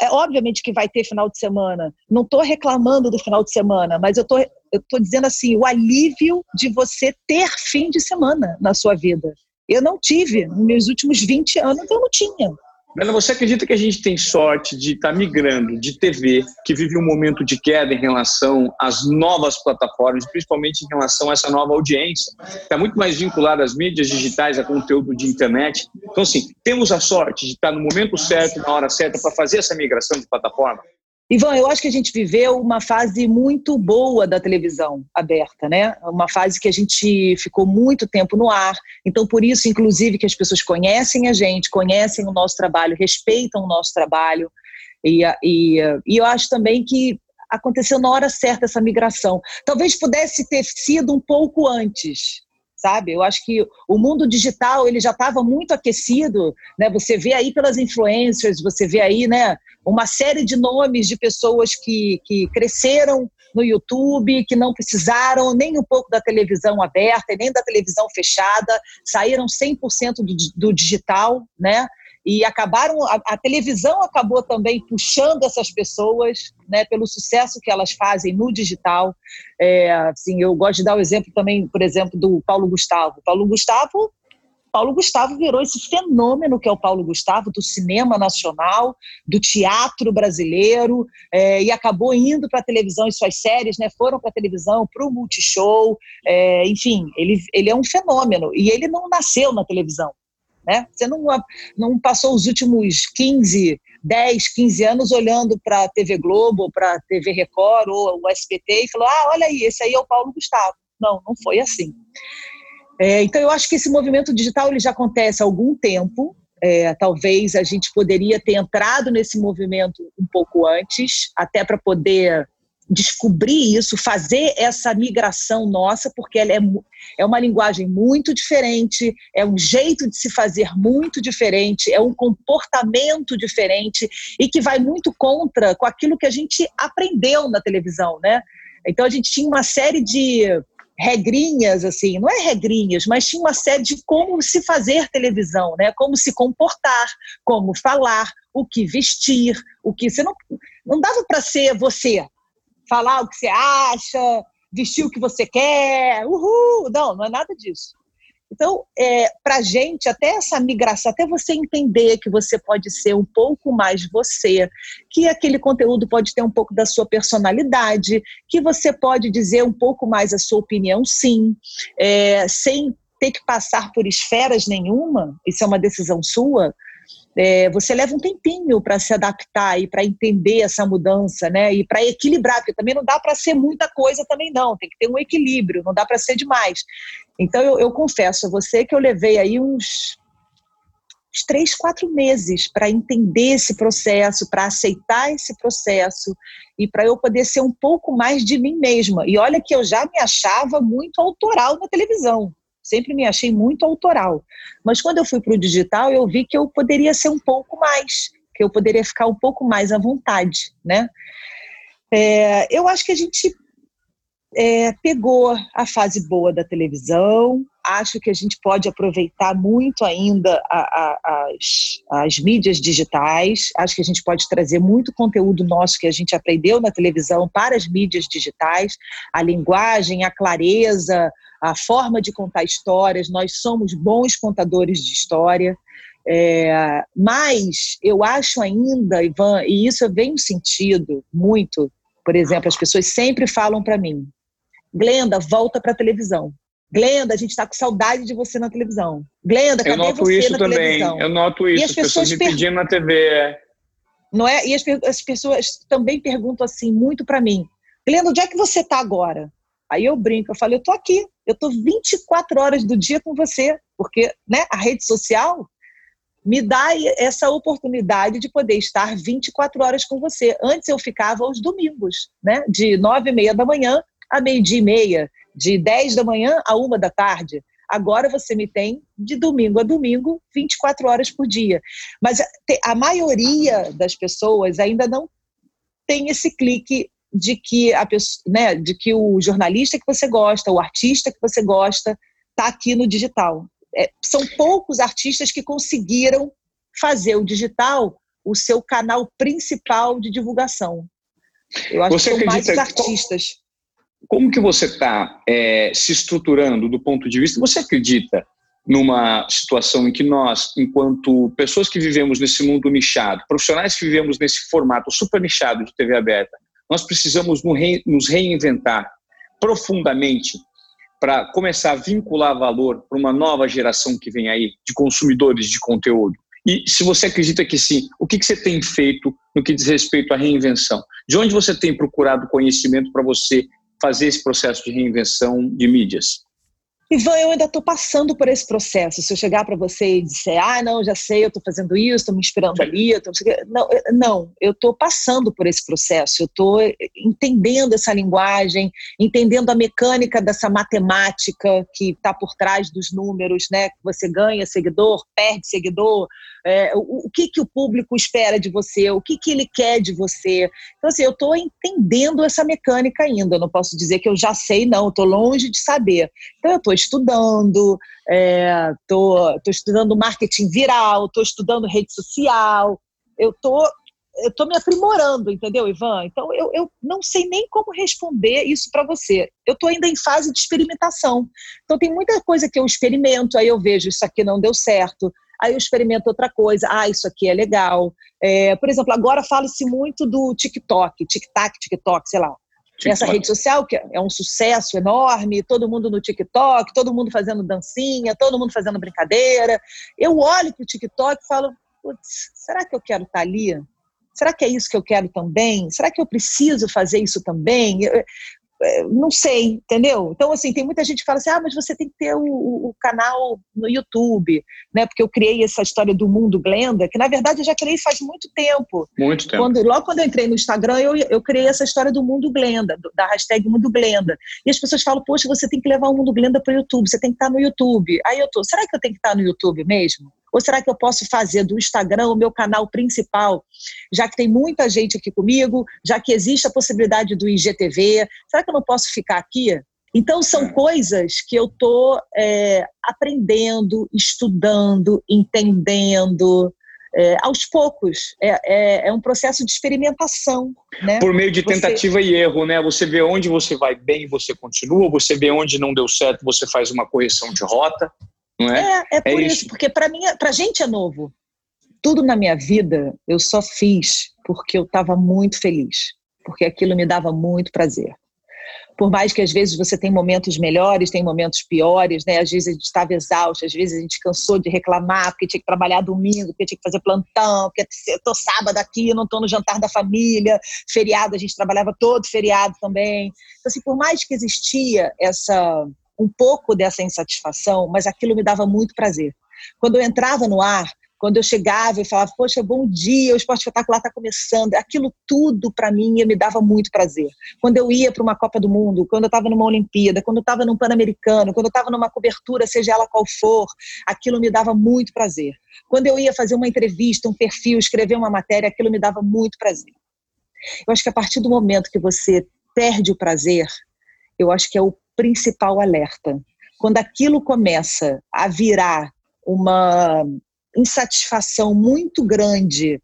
É, obviamente que vai ter final de semana. Não estou reclamando do final de semana, mas eu tô, estou dizendo assim, o alívio de você ter fim de semana na sua vida. Eu não tive, nos meus últimos 20 anos eu não tinha. Brenda, você acredita que a gente tem sorte de estar tá migrando de TV, que vive um momento de queda em relação às novas plataformas, principalmente em relação a essa nova audiência? Está muito mais vinculada às mídias digitais, a conteúdo de internet. Então, assim, temos a sorte de estar tá no momento certo, na hora certa, para fazer essa migração de plataforma? Ivan, eu acho que a gente viveu uma fase muito boa da televisão aberta, né? Uma fase que a gente ficou muito tempo no ar. Então, por isso, inclusive, que as pessoas conhecem a gente, conhecem o nosso trabalho, respeitam o nosso trabalho. E, e, e eu acho também que aconteceu na hora certa essa migração. Talvez pudesse ter sido um pouco antes, sabe? Eu acho que o mundo digital ele já estava muito aquecido, né? Você vê aí pelas influencers, você vê aí, né? Uma série de nomes de pessoas que, que cresceram no YouTube, que não precisaram nem um pouco da televisão aberta, nem da televisão fechada, saíram 100% do, do digital, né? E acabaram a, a, televisão acabou também puxando essas pessoas né pelo sucesso que elas fazem no digital. É, assim eu gosto de dar o exemplo também por exemplo do Paulo Gustavo. Paulo Gustavo Paulo Gustavo virou esse fenômeno que é o Paulo Gustavo do cinema nacional, do teatro brasileiro, é, e acabou indo para a televisão e suas séries né, foram para a televisão, para o Multishow, é, enfim, ele, ele é um fenômeno. E ele não nasceu na televisão, né? Você não, não passou os últimos 15, 10, 15 anos olhando para a TV Globo, para a TV Record ou o SBT e falou: ah, olha aí, esse aí é o Paulo Gustavo. Não, não foi assim. É, então, eu acho que esse movimento digital ele já acontece há algum tempo. É, talvez a gente poderia ter entrado nesse movimento um pouco antes, até para poder descobrir isso, fazer essa migração nossa, porque ela é, é uma linguagem muito diferente, é um jeito de se fazer muito diferente, é um comportamento diferente e que vai muito contra com aquilo que a gente aprendeu na televisão, né? Então a gente tinha uma série de regrinhas assim, não é regrinhas, mas tinha uma série de como se fazer televisão, né? Como se comportar, como falar, o que vestir, o que você não não dava para ser você, falar o que você acha, vestir o que você quer, uhul, não, não é nada disso. Então, é, para gente, até essa migração, até você entender que você pode ser um pouco mais você, que aquele conteúdo pode ter um pouco da sua personalidade, que você pode dizer um pouco mais a sua opinião, sim, é, sem ter que passar por esferas nenhuma, isso é uma decisão sua, é, você leva um tempinho para se adaptar e para entender essa mudança, né? E para equilibrar, porque também não dá para ser muita coisa também não, tem que ter um equilíbrio, não dá para ser demais. Então eu, eu, confesso a você que eu levei aí uns, uns três, quatro meses para entender esse processo, para aceitar esse processo e para eu poder ser um pouco mais de mim mesma. E olha que eu já me achava muito autoral na televisão sempre me achei muito autoral. Mas quando eu fui para o digital, eu vi que eu poderia ser um pouco mais, que eu poderia ficar um pouco mais à vontade, né? É, eu acho que a gente é, pegou a fase boa da televisão, acho que a gente pode aproveitar muito ainda a, a, as, as mídias digitais, acho que a gente pode trazer muito conteúdo nosso que a gente aprendeu na televisão para as mídias digitais, a linguagem, a clareza, a forma de contar histórias, nós somos bons contadores de história. É, mas eu acho ainda, Ivan, e isso eu venho sentido muito, por exemplo, as pessoas sempre falam para mim, Glenda, volta para a televisão. Glenda, a gente está com saudade de você na televisão. Glenda, eu noto você isso na também. televisão? Eu noto isso, e as pessoas, pessoas me pedindo na TV. Não é? E as, as pessoas também perguntam assim muito para mim, Glenda, onde é que você está agora? Aí eu brinco, eu falo, eu tô aqui, eu tô 24 horas do dia com você, porque né, a rede social me dá essa oportunidade de poder estar 24 horas com você. Antes eu ficava aos domingos, né? De nove e meia da manhã a meio-dia e meia, de 10 da manhã a uma da tarde. Agora você me tem de domingo a domingo, 24 horas por dia. Mas a maioria das pessoas ainda não tem esse clique de que a pessoa, né, de que o jornalista que você gosta, o artista que você gosta, está aqui no digital é, são poucos artistas que conseguiram fazer o digital o seu canal principal de divulgação. Eu acho você que são mais os artistas. Como que você está é, se estruturando do ponto de vista? Você acredita numa situação em que nós, enquanto pessoas que vivemos nesse mundo nichado, profissionais que vivemos nesse formato super nichado de TV aberta, nós precisamos nos reinventar profundamente para começar a vincular valor para uma nova geração que vem aí de consumidores de conteúdo? E se você acredita que sim, o que, você tem feito no que diz respeito à reinvenção? De onde você tem procurado conhecimento para você fazer esse processo de reinvenção de mídias? Ivan, eu ainda estou passando por esse processo. Se eu chegar para você e disser, ah, não, já sei, eu estou fazendo isso, estou me inspirando ali, tô... não, não, eu estou passando por esse processo. Eu estou entendendo essa linguagem, entendendo a mecânica dessa matemática que está por trás dos números, né? Você ganha seguidor, perde seguidor, é, o, o, que, que o público espera de você, o que, que ele quer de você. Então, assim, eu estou entendendo essa mecânica ainda. Não posso dizer que eu já sei, não, estou longe de saber. Então, eu estou estudando, estou é, estudando marketing viral, estou estudando rede social, eu estou eu estou me aprimorando, entendeu, Ivan? Então, eu, eu não sei nem como responder isso para você. Eu estou ainda em fase de experimentação. Então, tem muita coisa que eu experimento, aí eu vejo isso aqui não deu certo, aí eu experimento outra coisa, ah, isso aqui é legal. É, por exemplo, agora fala-se muito do TikTok, TikTok, TikTok, sei lá. TikTok. Essa rede social que é um sucesso enorme, todo mundo no TikTok, todo mundo fazendo dancinha, todo mundo fazendo brincadeira. Eu olho para o TikTok e falo, será que eu quero estar tá ali? Será que é isso que eu quero também? Será que eu preciso fazer isso também? Não sei, entendeu? Então, assim, tem muita gente que fala assim, ah, mas você tem que ter o, o, canal no YouTube, né? Porque eu criei essa história do Mundo Glenda, que na verdade eu já criei faz muito tempo. Muito tempo. Quando, logo quando eu entrei no Instagram, eu, eu criei essa história do Mundo Glenda, da hashtag Mundo Glenda. E as pessoas falam, poxa, você tem que levar o Mundo Glenda para o YouTube, você tem que estar no YouTube. Aí eu tô, será que eu tenho que estar no YouTube mesmo? Ou será que eu posso fazer do Instagram o meu canal principal, já que tem muita gente aqui comigo, já que existe a possibilidade do IGTV? Será que eu não posso ficar aqui? Então, são é. coisas que eu estou é, aprendendo, estudando, entendendo. É, aos poucos. É, é, é, um processo de experimentação. Né? Por meio de tentativa você... e erro, né? Você vê onde você vai bem, você continua, você vê onde não deu certo, você faz uma correção de rota. Não é? É, é por é isso. isso, porque para mim, para gente é novo. Tudo na minha vida eu só fiz porque eu estava muito feliz, porque aquilo me dava muito prazer. Por mais que às vezes você tem momentos melhores, tem momentos piores, né? Às vezes a gente estava exausto, às vezes a gente cansou de reclamar porque tinha que trabalhar domingo, porque tinha que fazer plantão, porque eu tô sábado aqui, não tô no jantar da família, feriado a gente trabalhava todo feriado também. Então assim, por mais que existia essa um pouco dessa insatisfação, mas aquilo me dava muito prazer. Quando eu entrava no ar, quando eu chegava e falava, poxa, bom dia, o esporte espetacular está começando, aquilo tudo para mim me dava muito prazer. Quando eu ia para uma Copa do Mundo, quando eu estava numa Olimpíada, quando eu estava num Pan-Americano, quando eu estava numa cobertura, seja ela qual for, aquilo me dava muito prazer. Quando eu ia fazer uma entrevista, um perfil, escrever uma matéria, aquilo me dava muito prazer. Eu acho que a partir do momento que você perde o prazer, eu acho que é o principal alerta. Quando aquilo começa a virar uma insatisfação muito grande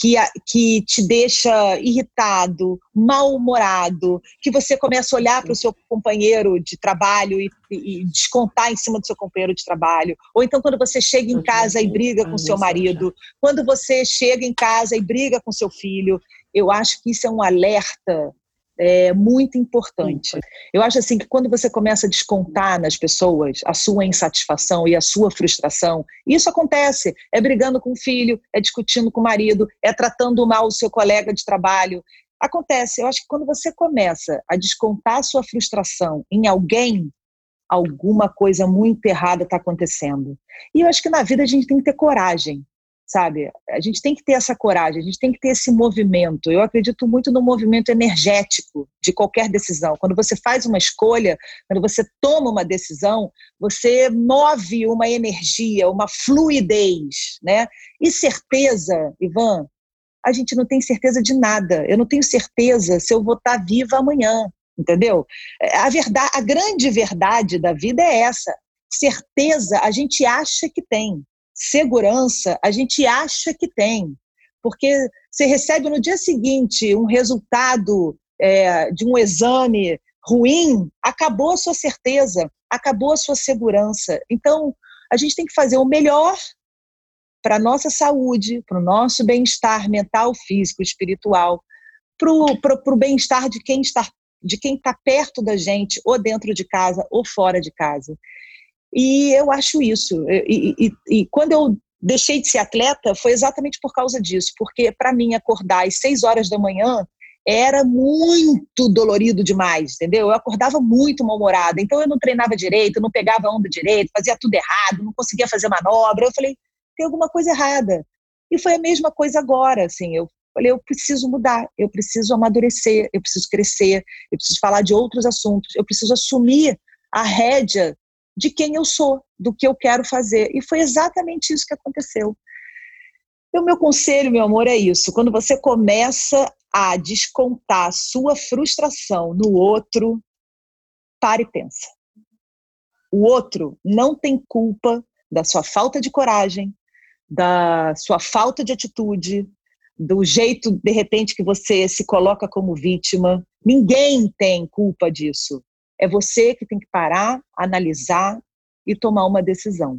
que, que te deixa irritado, mal-humorado, que você começa a olhar para o seu companheiro de trabalho e, e, descontar em cima do seu companheiro de trabalho, ou então quando você chega em casa e briga com seu marido, quando você chega em casa e briga com seu filho, eu acho que isso é um alerta é muito importante. Eu acho assim que quando você começa a descontar nas pessoas a sua insatisfação e a sua frustração, isso acontece. É brigando com o filho, é discutindo com o marido, é tratando mal o seu colega de trabalho. Acontece, eu acho que quando você começa a descontar a sua frustração em alguém, alguma coisa muito errada está acontecendo. E eu acho que na vida a gente tem que ter coragem sabe? A gente tem que ter essa coragem, a gente tem que ter esse movimento. Eu acredito muito no movimento energético de qualquer decisão. Quando você faz uma escolha, quando você toma uma decisão, você move uma energia, uma fluidez, né? E certeza, Ivan, a gente não tem certeza de nada. Eu não tenho certeza se eu vou estar viva amanhã, entendeu? A verdade, a grande verdade da vida é essa. Certeza a gente acha que tem segurança a gente acha que tem, porque você recebe no dia seguinte um resultado é, de um exame ruim, acabou a sua certeza, acabou a sua segurança. Então, a gente tem que fazer o melhor para a nossa saúde, para o nosso bem-estar mental, físico, espiritual, para o bem-estar de quem está de quem está perto da gente, ou dentro de casa, ou fora de casa. E eu acho isso. E, e, e quando eu deixei de ser atleta, foi exatamente por causa disso, porque para mim acordar às seis horas da manhã era muito dolorido demais, entendeu? Eu acordava muito mal-humorada, então eu não treinava direito, não pegava onda direito, fazia tudo errado, não conseguia fazer manobra. Eu falei, tem alguma coisa errada. E foi a mesma coisa agora, assim, eu falei, eu preciso mudar, eu preciso amadurecer, eu preciso crescer, eu preciso falar de outros assuntos, eu preciso assumir a rédea de quem eu sou, do que eu quero fazer. E foi exatamente isso que aconteceu. O meu conselho, meu amor, é isso. Quando você começa a descontar sua frustração no outro, pare e pensa. O outro não tem culpa da sua falta de coragem, da sua falta de atitude, do jeito, de repente, que você se coloca como vítima. Ninguém tem culpa disso. É você que tem que parar, analisar e tomar uma decisão.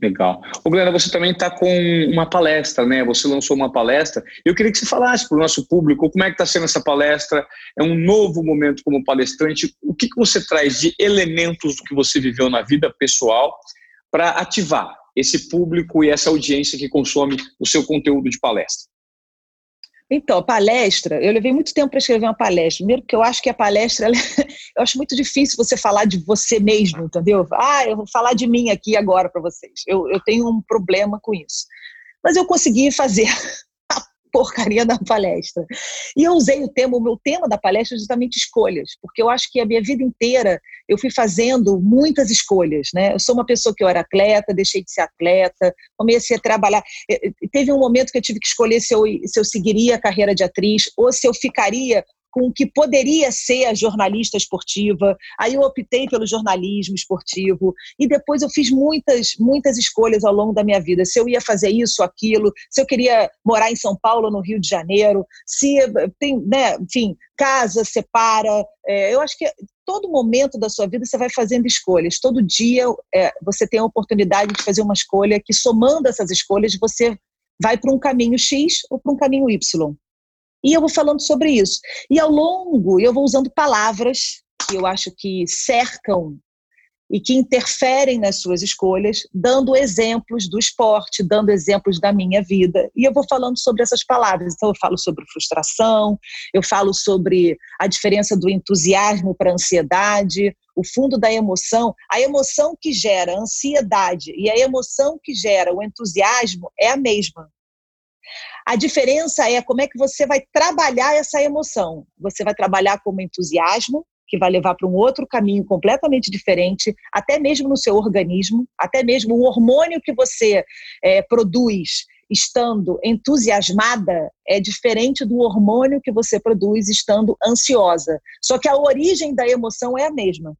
Legal. O Glenda, você também está com uma palestra, né? Você lançou uma palestra. Eu queria que você falasse para o nosso público como é que está sendo essa palestra. É um novo momento como palestrante. O que, que você traz de elementos do que você viveu na vida pessoal para ativar esse público e essa audiência que consome o seu conteúdo de palestra? Então, palestra, eu levei muito tempo para escrever uma palestra. Primeiro, porque eu acho que a palestra, ela, (laughs) eu acho muito difícil você falar de você mesmo, entendeu? Ah, eu vou falar de mim aqui agora para vocês. Eu, eu tenho um problema com isso. Mas eu consegui fazer (laughs) porcaria da palestra. E eu usei o tema, o meu tema da palestra é justamente escolhas, porque eu acho que a minha vida inteira eu fui fazendo muitas escolhas, né? Eu sou uma pessoa que eu era atleta, deixei de ser atleta, comecei a trabalhar. Teve um momento que eu tive que escolher se eu, se eu seguiria a carreira de atriz ou se eu ficaria com o que poderia ser a jornalista esportiva. Aí eu optei pelo jornalismo esportivo e depois eu fiz muitas, muitas escolhas ao longo da minha vida. Se eu ia fazer isso, aquilo, se eu queria morar em São Paulo no Rio de Janeiro, se tem, né, enfim, casa, separa. É, eu acho que todo momento da sua vida você vai fazendo escolhas. Todo dia é, você tem a oportunidade de fazer uma escolha que somando essas escolhas você vai para um caminho X ou para um caminho Y. E eu vou falando sobre isso. E ao longo, eu vou usando palavras que eu acho que cercam e que interferem nas suas escolhas, dando exemplos do esporte, dando exemplos da minha vida. E eu vou falando sobre essas palavras. Então, eu falo sobre frustração, eu falo sobre a diferença do entusiasmo para a ansiedade, o fundo da emoção. A emoção que gera a ansiedade e a emoção que gera o entusiasmo é a mesma. A diferença é como é que você vai trabalhar essa emoção. Você vai trabalhar como entusiasmo, que vai levar para um outro caminho completamente diferente, até mesmo no seu organismo, até mesmo o hormônio que você é, produz estando entusiasmada é diferente do hormônio que você produz estando ansiosa. Só que a origem da emoção é a mesma.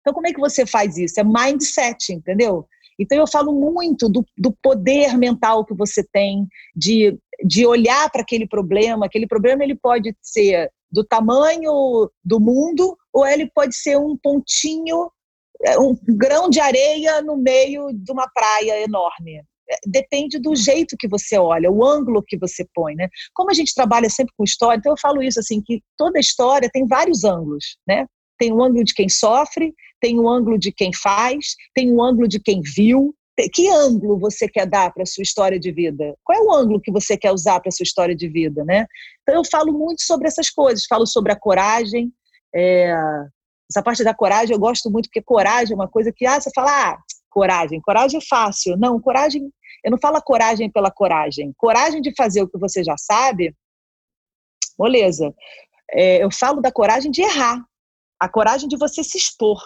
Então, como é que você faz isso? É mindset, entendeu? Então, eu falo muito do, do poder mental que você tem de, de olhar para aquele problema. Aquele problema ele pode ser do tamanho do mundo ou ele pode ser um pontinho, é, um grão de areia no meio de uma praia enorme é, depende do jeito que você olha, o ângulo que você põe, né? Como a gente trabalha sempre com história, então eu falo isso assim que toda história tem vários ângulos, né? Tem o ângulo de quem sofre, tem o ângulo de quem faz, tem o ângulo de quem viu, que ângulo você quer dar para a sua história de vida? Qual é o ângulo que você quer usar para a sua história de vida, né? Então eu falo muito sobre essas coisas, falo sobre a coragem, é, essa parte da coragem eu gosto muito porque coragem é uma coisa que ah, você fala, ah, coragem, coragem é fácil. Não, coragem, eu não falo coragem pela coragem. Coragem de fazer o que você já sabe, moleza. É, eu falo da coragem de errar, a coragem de você se expor,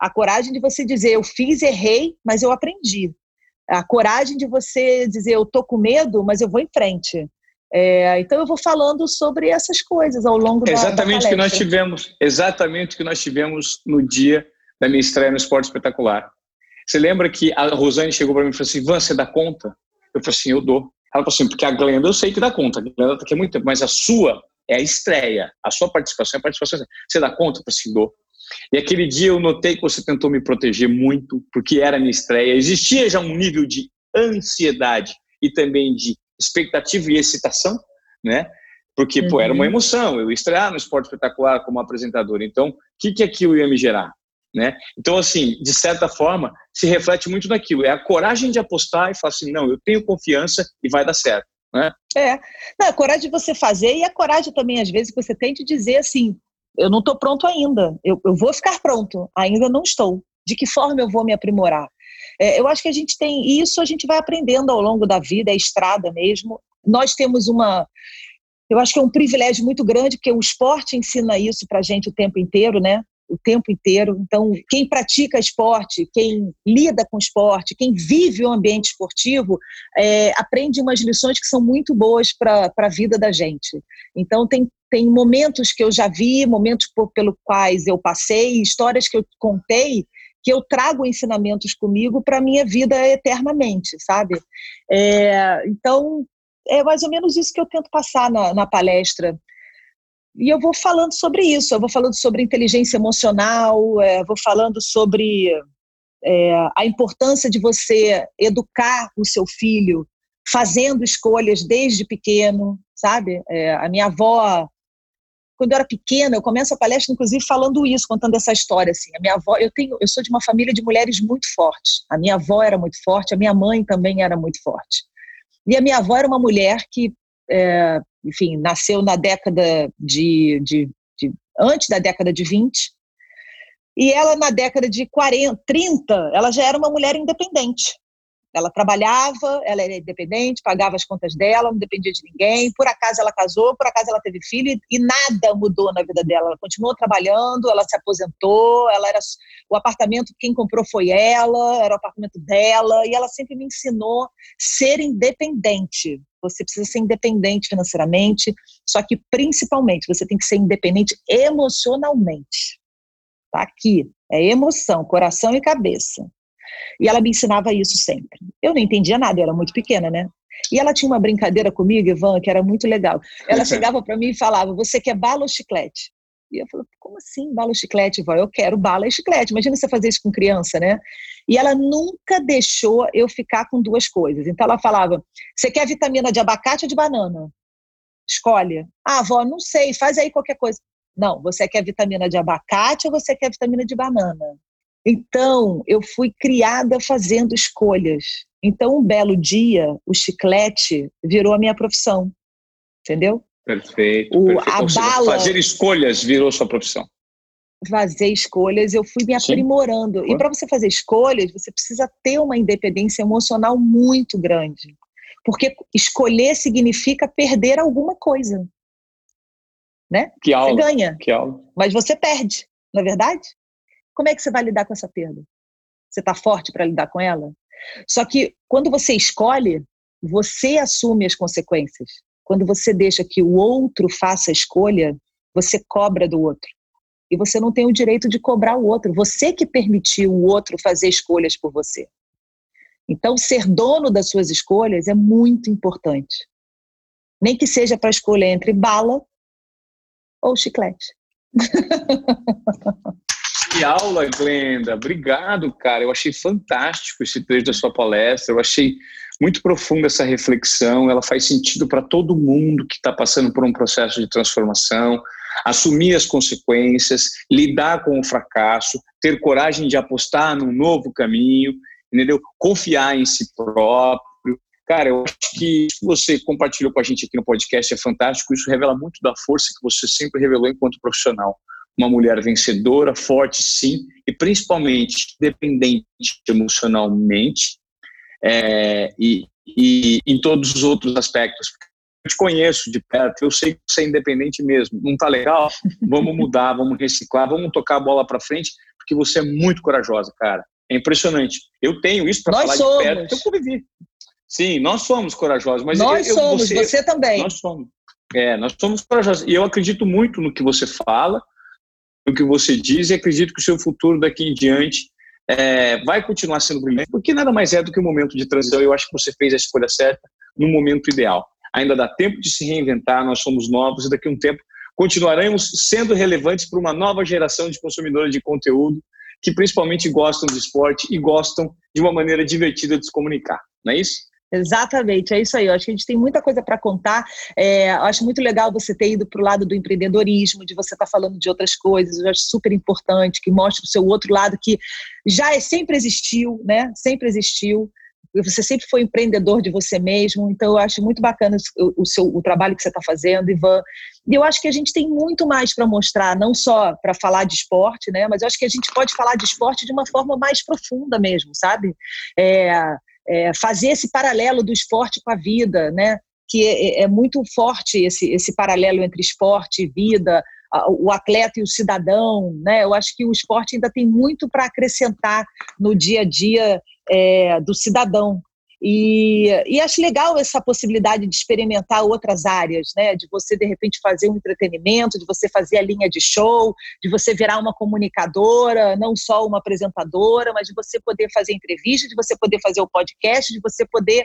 a coragem de você dizer eu fiz, errei, mas eu aprendi. A coragem de você dizer eu tô com medo, mas eu vou em frente. É, então eu vou falando sobre essas coisas ao longo da Exatamente o que nós tivemos, exatamente o que nós tivemos no dia da minha estreia no Esporte Espetacular. Você lembra que a Rosane chegou para mim e falou assim: Van, você dá conta? Eu falei assim: eu dou. Ela falou assim: porque a Glenda eu sei que dá conta, a Glenda está aqui há muito tempo, mas a sua é a estreia, a sua participação é a participação. Você dá conta? Falei assim: dou. E aquele dia eu notei que você tentou me proteger muito, porque era a minha estreia. Existia já um nível de ansiedade e também de expectativa e excitação, né? Porque, uhum. pô, era uma uhum. emoção, eu estrear no esporte espetacular como apresentador. Então, o que, que aquilo ia me gerar? Né? Então, assim, de certa forma, se reflete muito naquilo. É a coragem de apostar e falar assim, não, eu tenho confiança e vai dar certo. Né? É, não, a coragem de você fazer e a coragem também, às vezes, que você tem de dizer assim, eu não estou pronto ainda, eu, eu vou ficar pronto, ainda não estou. De que forma eu vou me aprimorar? É, eu acho que a gente tem isso, a gente vai aprendendo ao longo da vida, é estrada mesmo. Nós temos uma. Eu acho que é um privilégio muito grande, porque o esporte ensina isso para gente o tempo inteiro, né? O tempo inteiro. Então, quem pratica esporte, quem lida com esporte, quem vive o ambiente esportivo, é, aprende umas lições que são muito boas para a vida da gente. Então, tem tem momentos que eu já vi, momentos por, pelo quais eu passei, histórias que eu contei que eu trago ensinamentos comigo para a minha vida eternamente, sabe? É, então, é mais ou menos isso que eu tento passar na, na palestra. E eu vou falando sobre isso, eu vou falando sobre inteligência emocional, é, vou falando sobre é, a importância de você educar o seu filho fazendo escolhas desde pequeno, sabe? É, a minha avó quando eu era pequena, eu começo a palestra, inclusive, falando isso, contando essa história. Assim. A minha avó, eu, tenho, eu sou de uma família de mulheres muito fortes. A minha avó era muito forte, a minha mãe também era muito forte. E a minha avó era uma mulher que, é, enfim, nasceu na década de, de, de, antes da década de 20. E ela, na década de 40, 30, ela já era uma mulher independente. Ela trabalhava, ela era independente, pagava as contas dela, não dependia de ninguém. Por acaso ela casou, por acaso ela teve filho e nada mudou na vida dela. Ela continuou trabalhando, ela se aposentou, ela era o apartamento quem comprou foi ela, era o apartamento dela e ela sempre me ensinou ser independente. Você precisa ser independente financeiramente, só que principalmente você tem que ser independente emocionalmente. Tá aqui, é emoção, coração e cabeça. E ela me ensinava isso sempre. Eu não entendia nada, eu era muito pequena, né? E ela tinha uma brincadeira comigo, Ivan, que era muito legal. Ela chegava para mim e falava: Você quer bala ou chiclete? E eu falei: Como assim bala ou chiclete, vó? Eu quero bala e chiclete. Imagina você fazer isso com criança, né? E ela nunca deixou eu ficar com duas coisas. Então ela falava: Você quer vitamina de abacate ou de banana? Escolhe. Ah, vó, não sei, faz aí qualquer coisa. Não, você quer vitamina de abacate ou você quer vitamina de banana? Então, eu fui criada fazendo escolhas. Então, um belo dia, o chiclete virou a minha profissão. Entendeu? Perfeito. O, perfeito. A bala, fazer escolhas virou sua profissão. Fazer escolhas, eu fui me aprimorando. Sim. E para você fazer escolhas, você precisa ter uma independência emocional muito grande. Porque escolher significa perder alguma coisa. Né? Que aula. Você ganha. Que aula. Mas você perde, não é verdade? Como é que você vai lidar com essa perda? Você está forte para lidar com ela? Só que quando você escolhe, você assume as consequências. Quando você deixa que o outro faça a escolha, você cobra do outro. E você não tem o direito de cobrar o outro. Você que permitiu o outro fazer escolhas por você. Então, ser dono das suas escolhas é muito importante. Nem que seja para escolher entre bala ou chiclete. (laughs) Que aula, Glenda. Obrigado, cara. Eu achei fantástico esse trecho da sua palestra. Eu achei muito profunda essa reflexão. Ela faz sentido para todo mundo que está passando por um processo de transformação. Assumir as consequências, lidar com o fracasso, ter coragem de apostar num novo caminho. entendeu? Confiar em si próprio. Cara, eu acho que isso que você compartilhou com a gente aqui no podcast é fantástico. Isso revela muito da força que você sempre revelou enquanto profissional. Uma mulher vencedora, forte, sim, e principalmente dependente emocionalmente é, e, e em todos os outros aspectos eu te conheço de perto, eu sei que você é independente mesmo. Não tá legal? Vamos mudar, vamos reciclar, vamos tocar a bola para frente, porque você é muito corajosa, cara. É impressionante. Eu tenho isso para falar somos. de perto, eu convivi. Sim, nós somos corajosos, mas nós eu, somos, você, você, também. Nós somos. É, nós somos corajosos. E eu acredito muito no que você fala, no que você diz, e acredito que o seu futuro daqui em diante é, vai continuar sendo brilhante, porque nada mais é do que um momento de transição. Eu acho que você fez a escolha certa no momento ideal ainda dá tempo de se reinventar, nós somos novos e daqui a um tempo continuaremos sendo relevantes para uma nova geração de consumidores de conteúdo que principalmente gostam de esporte e gostam de uma maneira divertida de se comunicar, não é isso? Exatamente, é isso aí. Eu acho que a gente tem muita coisa para contar. É, eu acho muito legal você ter ido para o lado do empreendedorismo, de você estar tá falando de outras coisas. Eu acho super importante que mostre o seu outro lado que já é, sempre existiu, né? Sempre existiu você sempre foi empreendedor de você mesmo, então eu acho muito bacana o, o seu, o trabalho que você está fazendo, Ivan. E eu acho que a gente tem muito mais para mostrar, não só para falar de esporte, né? Mas eu acho que a gente pode falar de esporte de uma forma mais profunda mesmo, sabe? É, é, fazer esse paralelo do esporte com a vida, né? Que é, é muito forte esse, esse paralelo entre esporte e vida, o atleta e o cidadão, né? Eu acho que o esporte ainda tem muito para acrescentar no dia a dia é, do cidadão. E, e, acho legal essa possibilidade de experimentar outras áreas, né? De você de repente fazer um entretenimento, de você fazer a linha de show, de você virar uma comunicadora, não só uma apresentadora, mas de você poder fazer entrevista, de você poder fazer o podcast, de você poder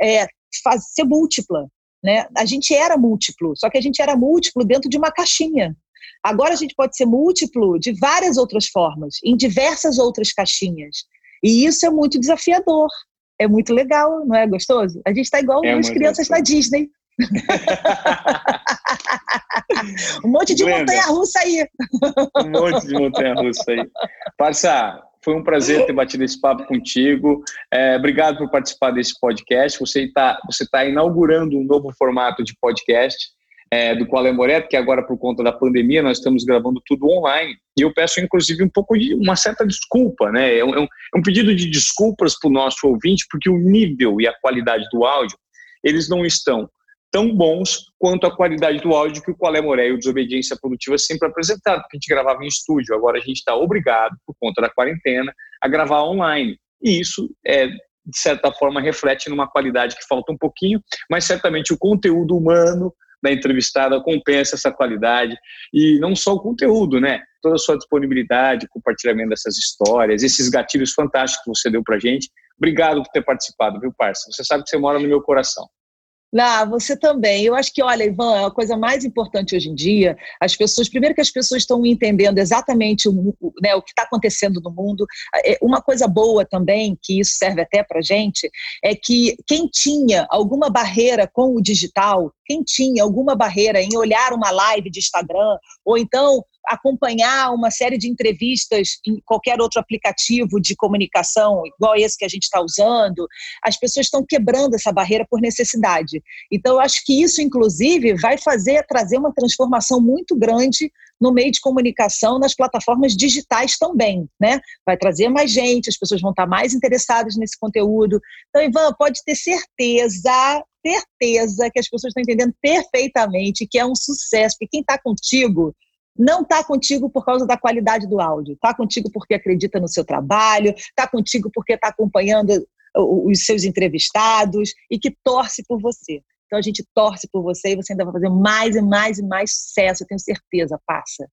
é, fazer, ser múltipla. Né? A gente era múltiplo, só que a gente era múltiplo dentro de uma caixinha. Agora a gente pode ser múltiplo de várias outras formas, em diversas outras caixinhas. E isso é muito desafiador. É muito legal, não é gostoso? A gente está igual é as crianças gostoso. da Disney. (laughs) um monte de montanha-russa aí. um monte de montanha-russa aí. Parça, foi um prazer ter batido esse papo contigo. É, obrigado por participar desse podcast. Você está você tá inaugurando um novo formato de podcast é, do Qual é Moreto, que agora, por conta da pandemia, nós estamos gravando tudo online. E eu peço, inclusive, um pouco de uma certa desculpa, né? É um, é um é pedido de desculpas para o nosso ouvinte, porque o nível e a qualidade do áudio, eles não estão tão bons quanto a qualidade do áudio que o Qual é Moré e o Desobediência Produtiva sempre apresentaram, porque a gente gravava em estúdio. Agora a gente está obrigado, por conta da quarentena, a gravar online. E isso é de certa forma reflete numa qualidade que falta um pouquinho, mas certamente o conteúdo humano da entrevistada compensa essa qualidade. E não só o conteúdo, né? Toda a sua disponibilidade, compartilhamento dessas histórias, esses gatilhos fantásticos que você deu pra gente. Obrigado por ter participado, viu, parça? Você sabe que você mora no meu coração. Ah, você também. Eu acho que, olha, Ivan, a coisa mais importante hoje em dia. As pessoas, primeiro que as pessoas estão entendendo exatamente o, né, o que está acontecendo no mundo. É, uma coisa boa também, que isso serve até para gente, é que quem tinha alguma barreira com o digital, quem tinha alguma barreira em olhar uma live de Instagram, ou então acompanhar uma série de entrevistas em qualquer outro aplicativo de comunicação, igual esse que a gente está usando, as pessoas estão quebrando essa barreira por necessidade. Então, eu acho que isso, inclusive, vai fazer trazer uma transformação muito grande no meio de comunicação, nas plataformas digitais também, né? Vai trazer mais gente, as pessoas vão estar mais interessadas nesse conteúdo. Então, Ivan, pode ter certeza, certeza que as pessoas estão entendendo perfeitamente que é um sucesso, porque quem está contigo não está contigo por causa da qualidade do áudio, está contigo porque acredita no seu trabalho, está contigo porque está acompanhando os seus entrevistados e que torce por você. Então a gente torce por você e você ainda vai fazer mais e mais e mais sucesso, eu tenho certeza, passa.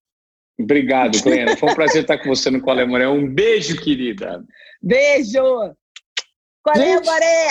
Obrigado, Glena. Foi um prazer estar com você no Qual é Moré. Um beijo, querida. Beijo! Qual é, Moré?